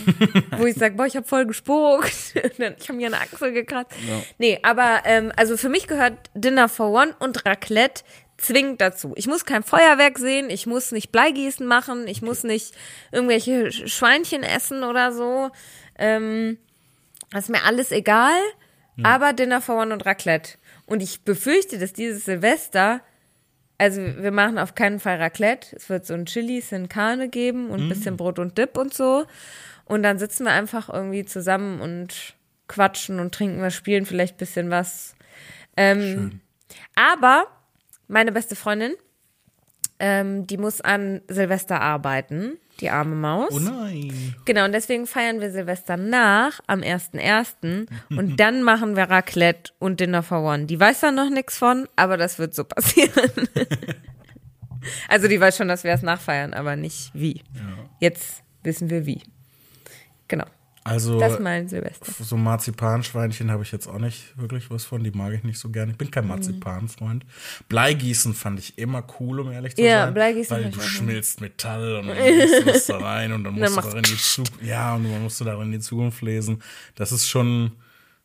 Wo ich sage, boah, ich habe voll gespuckt. Ich habe mir eine Achsel gekratzt. Nee, aber ähm, also für mich gehört Dinner for One und Raclette zwingend dazu. Ich muss kein Feuerwerk sehen, ich muss nicht Bleigießen machen, ich muss nicht irgendwelche Sch- Schweinchen essen oder so. Ähm, das ist mir alles egal. Aber Dinner for One und Raclette. Und ich befürchte, dass dieses Silvester also wir machen auf keinen Fall Raclette. Es wird so ein Chili Sin Carne geben und ein bisschen Brot und Dip und so. Und dann sitzen wir einfach irgendwie zusammen und quatschen und trinken was, spielen vielleicht ein bisschen was. Ähm, aber meine beste Freundin, ähm, die muss an Silvester arbeiten, die arme Maus. Oh nein. Genau, und deswegen feiern wir Silvester nach am 1.1. und dann machen wir Raclette und Dinner for One. Die weiß da noch nichts von, aber das wird so passieren. also die weiß schon, dass wir es nachfeiern, aber nicht wie. Jetzt wissen wir wie. Also das mein Silvester. so Marzipanschweinchen habe ich jetzt auch nicht wirklich was von. Die mag ich nicht so gerne. Ich bin Mhm. kein Marzipanfreund. Bleigießen fand ich immer cool, um ehrlich zu Ja, sein. Bleigießen Weil du schmilzt Metall und dann legst du das da rein und dann musst du machst darin die Zukunft, ja, und dann musst du darin die Zukunft lesen. Das ist schon,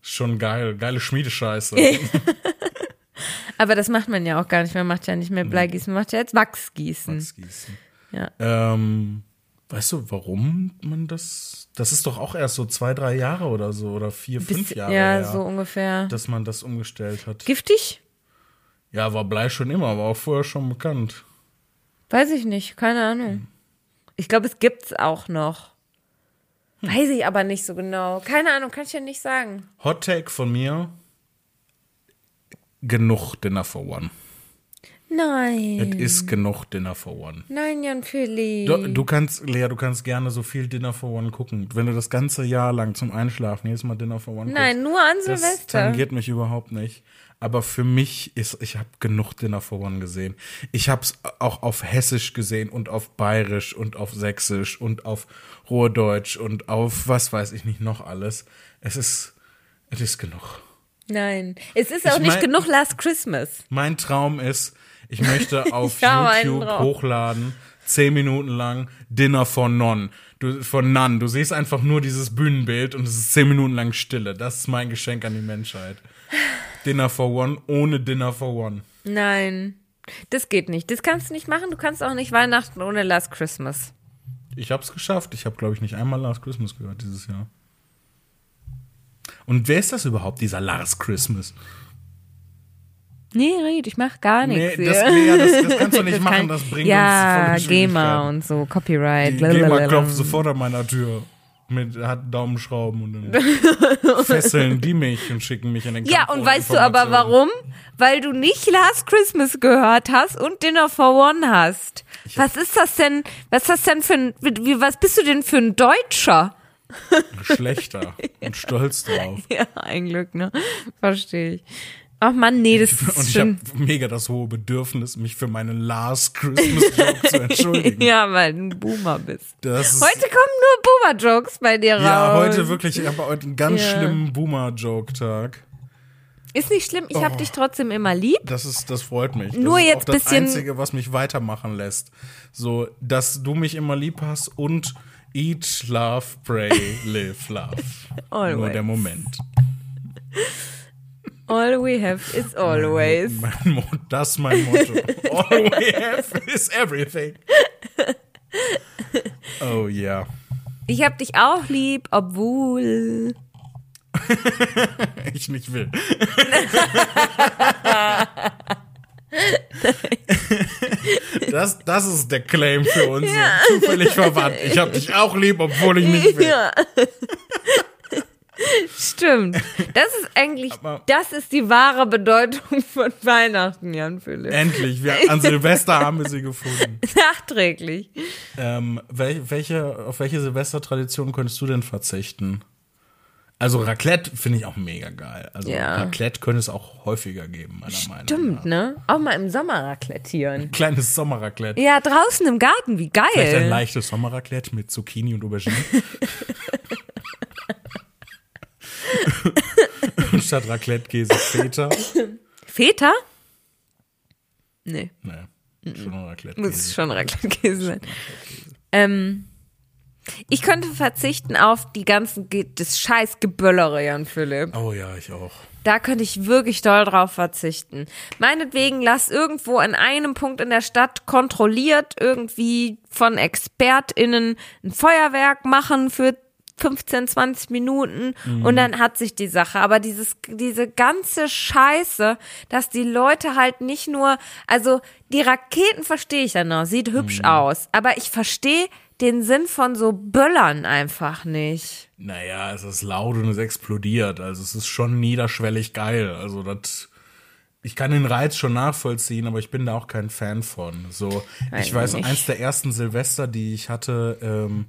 schon geil. Geile Schmiedescheiße. Aber das macht man ja auch gar nicht. Man macht ja nicht mehr Bleigießen, man macht ja jetzt Wachsgießen. Wachsgießen. Ja. Ähm, weißt du, warum man das, das ist doch auch erst so zwei, drei Jahre oder so, oder vier, fünf Bis- Jahre ja, her, so ungefähr. dass man das umgestellt hat. Giftig? Ja, war Blei schon immer, aber auch vorher schon bekannt. Weiß ich nicht, keine Ahnung. Ich glaube, es gibt's auch noch. Weiß ich aber nicht so genau. Keine Ahnung, kann ich ja nicht sagen. Hot Take von mir. Genug Dinner for One. Nein. Es ist genug Dinner for One. Nein, Jan Philipp. Du, du kannst, Lea, du kannst gerne so viel Dinner for One gucken. Wenn du das ganze Jahr lang zum Einschlafen jedes Mal Dinner for One Nein, guckst. nur an Das Silvester. tangiert mich überhaupt nicht. Aber für mich ist, ich habe genug Dinner for One gesehen. Ich habe es auch auf Hessisch gesehen und auf Bayerisch und auf Sächsisch und auf Ruhrdeutsch und auf was weiß ich nicht noch alles. Es ist, es ist genug. Nein. Es ist Ich auch nicht mein- genug Last Christmas. Mein Traum ist, ich möchte auf einen YouTube hochladen, zehn Minuten lang Dinner von Non. Du, von Nan. Du siehst einfach nur dieses Bühnenbild und es ist zehn Minuten lang Stille. Das ist mein Geschenk an die Menschheit. Dinner for One ohne Dinner for One. Nein. Das geht nicht. Das kannst du nicht machen. Du kannst auch nicht Weihnachten ohne Last Christmas. Ich hab's geschafft. Ich habe, glaube ich, nicht einmal Last Christmas gehört dieses Jahr. Und wer ist das überhaupt, dieser Last Christmas? Nee, red, ich mach gar nichts. Nee, das. Lea, das, das kannst du nicht Das machen. Das bringt ja, uns voll GEMA und so, Copyright. Die GEMA klopft sofort an meiner Tür. Mit, hat Daumenschrauben und dann fesseln die mich und schicken mich in den Ja, Kampf und ohne weißt du aber warum? Weil du nicht Last Christmas gehört hast und Dinner for One hast. Was ist das denn? Was ist das denn für ein, wie, was bist du denn für ein Deutscher? Schlechter und stolz drauf. Ja, ein Glück, ne? Verstehe ich. Ach man, nee, das Und ist ich habe mega das hohe Bedürfnis, mich für meinen Last Christmas Joke zu entschuldigen. Ja, weil du ein Boomer bist. Das Heute kommen nur Boomer-Jokes bei dir raus. ja, heute wirklich, ich habe heute einen ganz Ja. schlimmen Boomer-Joke-Tag. Ist nicht schlimm, ich hab Oh. dich trotzdem immer lieb. Das ist, das freut mich. Das Nur ist jetzt auch das bisschen- Einzige, was mich weitermachen lässt. So, dass du mich immer lieb hast und eat, love, pray, live, love. Nur der Moment. All we have is always. Das ist mein Motto. All we have is everything. Oh ja. Ich hab dich auch lieb, obwohl. Ich nicht will. Das, das ist der Claim für uns. Zufällig verwandt. Ich hab dich auch lieb, obwohl ich nicht will. Ja. Stimmt. Das ist eigentlich, Aber- das ist die wahre Bedeutung von Weihnachten, Jan Philipp. Endlich. Wir, an Silvester haben wir sie gefunden. Nachträglich. Ähm, wel, welche, auf welche Silvestertradition könntest du denn verzichten? Also Raclette finde ich auch mega geil. Also Ja. Raclette könnte es auch häufiger geben, meiner Meinung nach. Stimmt, ne? Auch mal im Sommer raclettieren. Kleines Sommerraclette. Ja, draußen im Garten, wie Vielleicht ein geil. leichtes Sommerraclette mit Zucchini und Aubergine. statt Raclette-Käse Feta. Feta? Nee, Nee, schon ein Raclette-Käse. muss schon Raclette-Käse sein. Ähm, ich könnte verzichten auf die ganzen, das scheiß Geböllere, Jan Philipp. Oh ja, ich auch. Da könnte ich wirklich doll drauf verzichten. Meinetwegen lass irgendwo an einem Punkt in der Stadt kontrolliert irgendwie von ExpertInnen ein Feuerwerk machen für 15, 20 Minuten und dann hat sich die Sache. Aber dieses, diese ganze Scheiße, dass die Leute halt nicht nur, also die Raketen verstehe ich ja noch, sieht hübsch aus, aber ich verstehe den Sinn von so Böllern einfach nicht. Naja, es ist laut und es explodiert. Also es ist schon niederschwellig geil. Also das. Ich kann den Reiz schon nachvollziehen, aber ich bin da auch kein Fan von. So, ich weiß, nicht. eins der ersten Silvester, die ich hatte ähm,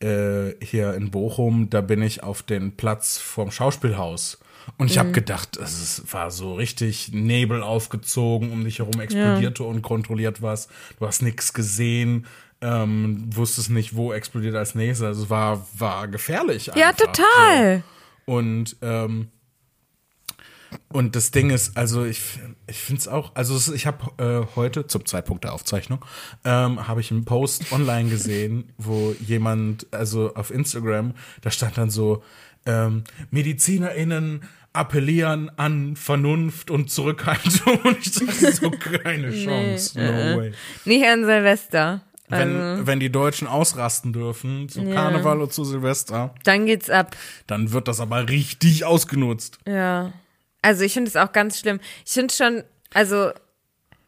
äh, hier in Bochum, da bin ich auf den Platz vorm Schauspielhaus. Und ich Mhm. habe gedacht, es war so richtig Nebel aufgezogen, um dich herum explodierte unkontrolliert was. Du hast nichts gesehen, ähm, wusstest nicht, wo explodiert als nächstes. Also es war, war gefährlich. Ja, einfach, total. So. Und, ähm, und das Ding ist, also ich, ich finde es auch, also ich habe äh, heute, zum Zeitpunkt der Aufzeichnung, ähm, habe ich einen Post online gesehen, wo jemand, also auf Instagram, da stand dann so, ähm, MedizinerInnen appellieren an Vernunft und Zurückhaltung. Und ich dachte so, keine Chance, no way. Nicht an Silvester. Wenn, Also, wenn die Deutschen ausrasten dürfen, zu Karneval oder zu Silvester, dann geht's ab. dann wird das aber richtig ausgenutzt. Ja. Also ich finde es auch ganz schlimm. Ich finde schon, also,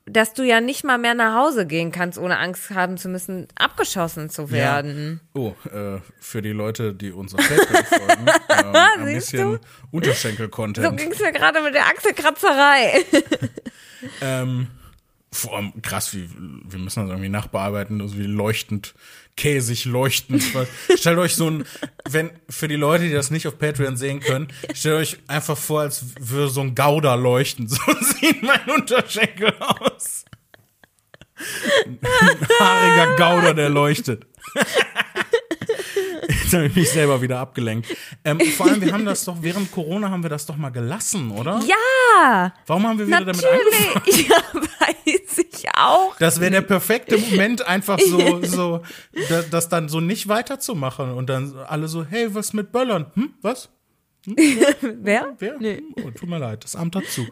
dass du ja nicht mal mehr nach Hause gehen kannst, ohne Angst haben zu müssen, abgeschossen zu werden. Oh, äh, für die Leute, die uns auf Facebook folgen, ähm, ein bisschen So Unterschenkel-Content. ging's mir gerade mit der Achselkratzerei. ähm, vor allem krass, wie, wir müssen das irgendwie nachbearbeiten, also wie leuchtend, käsig leuchtend. stellt euch so ein, wenn, für die Leute, die das nicht auf Patreon sehen können, stellt euch einfach vor, als würde so ein Gouda leuchten. So sieht mein Unterschenkel aus. Ein haariger Gouda, der leuchtet. Jetzt habe ich mich selber wieder abgelenkt. Ähm, vor allem, wir haben das doch, während Corona haben wir das doch mal gelassen, oder? Ja! Warum haben wir wieder Natürlich. damit angefangen? Ja, weiß ich auch. Das wäre der perfekte Moment, einfach so, so, da- das dann so nicht weiterzumachen und dann alle so, hey, was mit Böllern? Hm, was? Wer? Wer? Nee. Oh, tut mir leid, das Amt hat zu.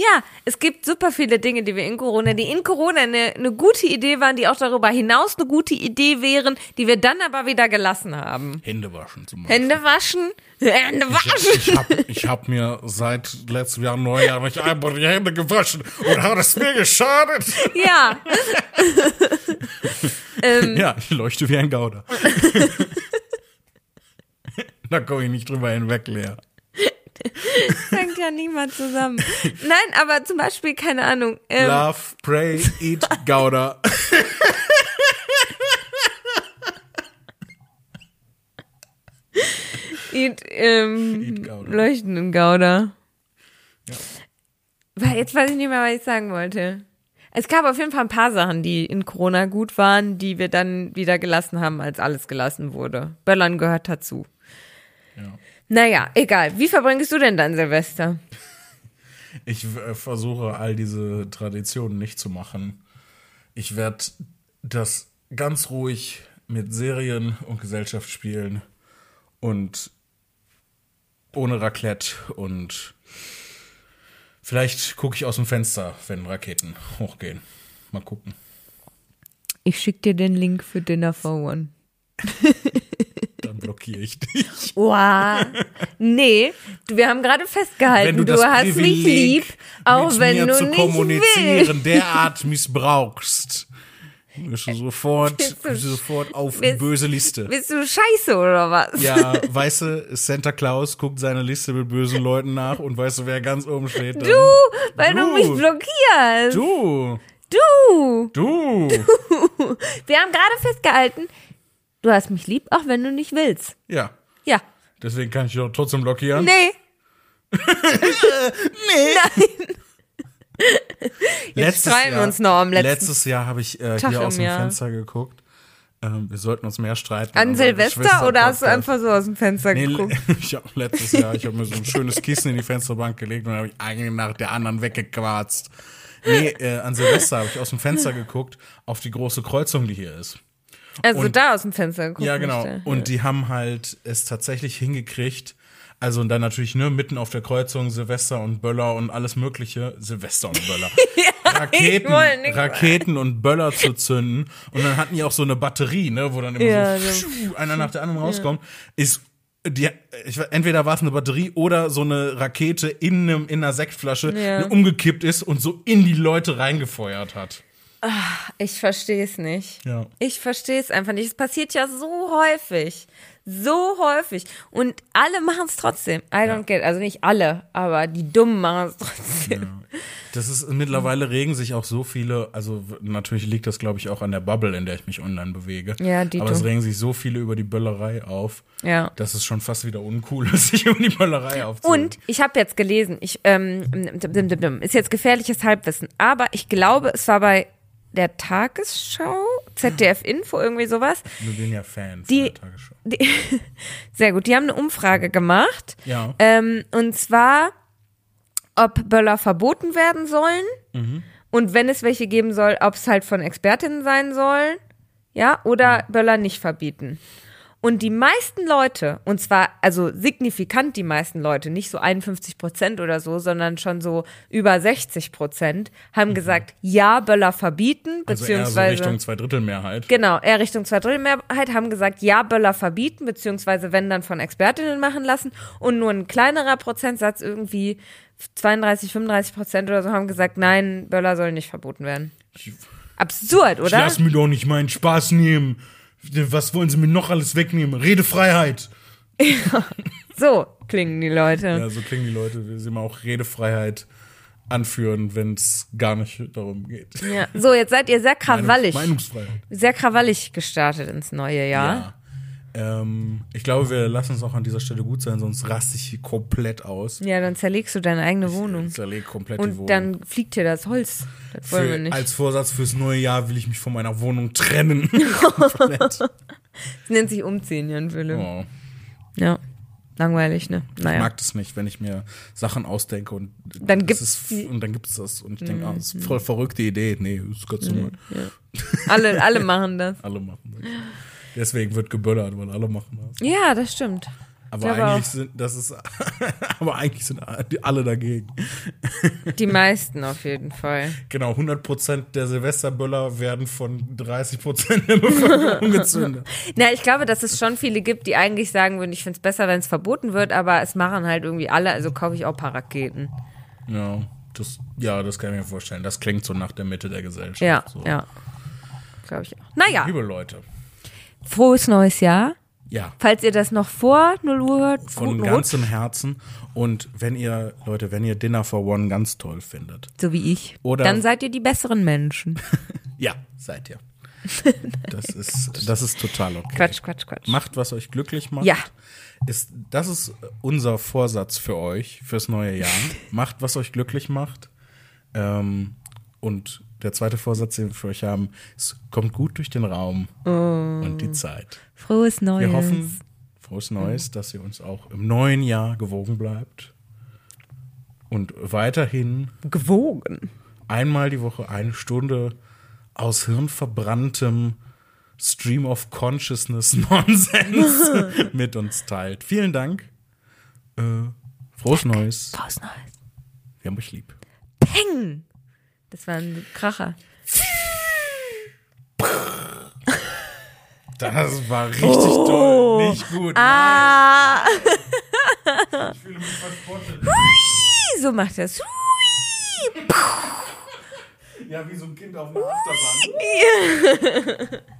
Ja, es gibt super viele Dinge, die wir in Corona, die in Corona eine, eine gute Idee waren, die auch darüber hinaus eine gute Idee wären, die wir dann aber wieder gelassen haben. Hände waschen zum Beispiel. Hände waschen, Hände waschen. ich habe ich hab mir seit letztem Jahr Neujahr nicht einmal die Hände gewaschen und hat es mir geschadet. Ja, Ja, ich leuchte wie ein Gouda. da komme ich nicht drüber hinweg, Lea. hängt ja niemand zusammen. Nein, aber zum Beispiel, keine Ahnung, ähm, Love, pray, eat Gouda. eat, ähm, Eat Gouda. leuchtenden Gouda. Ja. Weil jetzt weiß ich nicht mehr, was ich sagen wollte. Es gab auf jeden Fall ein paar Sachen, die in Corona gut waren, die wir dann wieder gelassen haben, als alles gelassen wurde. Böllern gehört dazu. Ja. Naja, egal. Wie verbringst du denn dein Silvester? Ich äh, versuche all diese Traditionen nicht zu machen. Ich werde das ganz ruhig mit Serien und Gesellschaft spielen und ohne Raclette und vielleicht gucke ich aus dem Fenster, wenn Raketen hochgehen. Mal gucken. Ich schick dir den Link für Dinner for One. Blockiere ich dich. Wow. Nee, du, wir haben gerade festgehalten, Wenn du, du, hast mich Privileg, lieb, auch wenn du zu nicht kommunizieren willst. derart missbrauchst, bist du sofort, Bist du- bist du sofort auf bist- böse Liste. Bist du scheiße oder was? Ja, weißt du, Santa Claus guckt seine Liste mit bösen Leuten nach und weißt du, wer ganz oben steht? Dann? Du, weil du, Du. mich blockierst. Du, Du. du. Wir haben gerade festgehalten, du hast mich lieb, auch wenn du nicht willst. Ja, Ja. deswegen kann ich dich doch trotzdem blockieren. Nee. letztes streiten wir uns noch am letzten Letztes Jahr habe ich äh, hier aus dem Jahr. Fenster geguckt. Ähm, wir sollten uns mehr streiten. An Silvester oder hast du einfach so aus dem Fenster Nee, geguckt? ich hab letztes Jahr, ich habe mir so ein schönes Kissen in die Fensterbank gelegt und habe ich eine nach der anderen weggequarzt. Nee, äh, an Silvester habe ich aus dem Fenster geguckt auf die große Kreuzung, die hier ist. Also Und- da aus dem Fenster geguckt. Ja, genau. nicht, Und die haben halt es tatsächlich hingekriegt. Also und dann natürlich ne mitten auf der Kreuzung Silvester und Böller und alles Mögliche. Silvester und Böller. Raketen, Raketen und Böller zu zünden. Und dann hatten die auch so eine Batterie, ne, wo dann immer Ja, so pschuh, einer nach der anderen rauskommt. Ist die, ich, entweder war es eine Batterie oder so eine Rakete in, einem, in einer Sektflasche, Ja. die umgekippt ist und so in die Leute reingefeuert hat. Ich verstehe es nicht. Ja. Ich verstehe es einfach nicht. Es passiert ja so häufig. So häufig. Und alle machen es trotzdem. I don't get. Also nicht alle, aber die Dummen machen es trotzdem. Das ist mittlerweile regen sich auch so viele, also natürlich liegt das, glaube ich, auch an der Bubble, in der ich mich online bewege. Ja, dito. Aber es regen sich so viele über die Böllerei auf, Ja. dass es schon fast wieder uncool ist, sich über die Böllerei aufzuregen. Und ich habe jetzt gelesen, ich, ähm, ist jetzt gefährliches Halbwissen, aber ich glaube, es war bei der Tagesschau, ZDF Info, irgendwie sowas. Ich bin ja Fan von Die- der Tagesschau. Die, sehr gut, die haben eine Umfrage gemacht. Ja. Ähm, und zwar, ob Böller verboten werden sollen Mhm. und wenn es welche geben soll, ob es halt von Expertinnen sein sollen, ja, oder Mhm. Böller nicht verbieten. Und die meisten Leute, und zwar also signifikant die meisten Leute, nicht so 51 Prozent oder so, sondern schon so über 60 Prozent, haben gesagt, ja, Böller verbieten, Mhm. Also eher so beziehungsweise Richtung Zweidrittelmehrheit. Genau, eher Richtung Zweidrittelmehrheit haben gesagt, ja, Böller verbieten, beziehungsweise wenn dann von Expertinnen machen lassen. Und nur ein kleinerer Prozentsatz, irgendwie 32, 35 Prozent oder so, haben gesagt, nein, Böller sollen nicht verboten werden. Ich, Absurd, ich oder? lass mir doch nicht meinen Spaß nehmen. Was wollen sie mir noch alles wegnehmen? Redefreiheit. So klingen die Leute. Ja, so klingen die Leute. Wir sind immer auch Redefreiheit. anführen, wenn es gar nicht darum geht. Ja. So, jetzt seid ihr sehr krawallig. Meinungsfreiheit. Sehr krawallig gestartet ins neue Jahr. Ja. Ähm, ich glaube, wir lassen es auch an dieser Stelle gut sein, sonst raste ich hier komplett aus. Ja, dann zerlegst du deine eigene Wohnung. Ich zerlege komplett die Und Wohnung. dann fliegt dir das Holz. Das wollen wir Für, nicht. als Vorsatz fürs neue Jahr will ich mich von meiner Wohnung trennen. komplett. Das nennt sich umziehen, Jan Philipp. Oh. Ja. Langweilig, ne? Ich Naja. mag das nicht, wenn ich mir Sachen ausdenke und Dann die- Mhm. und dann gibt's das und ich denke, ah, das ist voll verrückte Idee. Nee, ist ganz normal. Alle, alle machen das. Alle machen das. Deswegen wird geböllert, weil alle machen das. Ja, das stimmt. Aber glaube eigentlich auch. sind das ist aber eigentlich sind alle dagegen. Die meisten auf jeden Fall. Genau, 100% der Silvesterböller werden von 30% der Bevölkerung gezündet. Na, ich glaube, dass es schon viele gibt, die eigentlich sagen würden, ich finde es besser, wenn es verboten wird, aber es machen halt irgendwie alle, also kaufe ich auch ein paar Raketen. Ja, das, ja, das kann ich mir vorstellen. Das klingt so nach der Mitte der Gesellschaft. Ja, so. ja. Glaube ich auch. Naja, Liebe Leute, frohes neues Jahr. ja, Falls ihr das noch vor 0 Uhr hört, von guten Rutsch, ganzem Herzen. Und wenn ihr, Leute, wenn ihr Dinner for One ganz toll findet, so wie ich, Oder- dann seid ihr die besseren Menschen. ja, seid ihr. Das ist, das ist total okay. Quatsch, Quatsch, Quatsch. Macht, was euch glücklich macht. Ja. Ist, das ist unser Vorsatz für euch, fürs neue Jahr. macht, was euch glücklich macht. Ähm, und der zweite Vorsatz, den wir für euch haben, ist, kommt gut durch den Raum und die Zeit. Frohes Neues. Wir hoffen, frohes Neues, dass ihr uns auch im neuen Jahr gewogen bleibt. Und weiterhin gewogen. einmal die Woche eine Stunde aus hirnverbranntem Stream of Consciousness Nonsens mit uns teilt. Vielen Dank. Äh, frohes Neues. Frohes Neues. Wir haben euch lieb. Peng! Das war ein Kracher. Das war richtig toll. Nicht gut. Ah! Ich fühle mich verspottet. So macht er es. Ja, wie so ein Kind auf einer Achterbahn.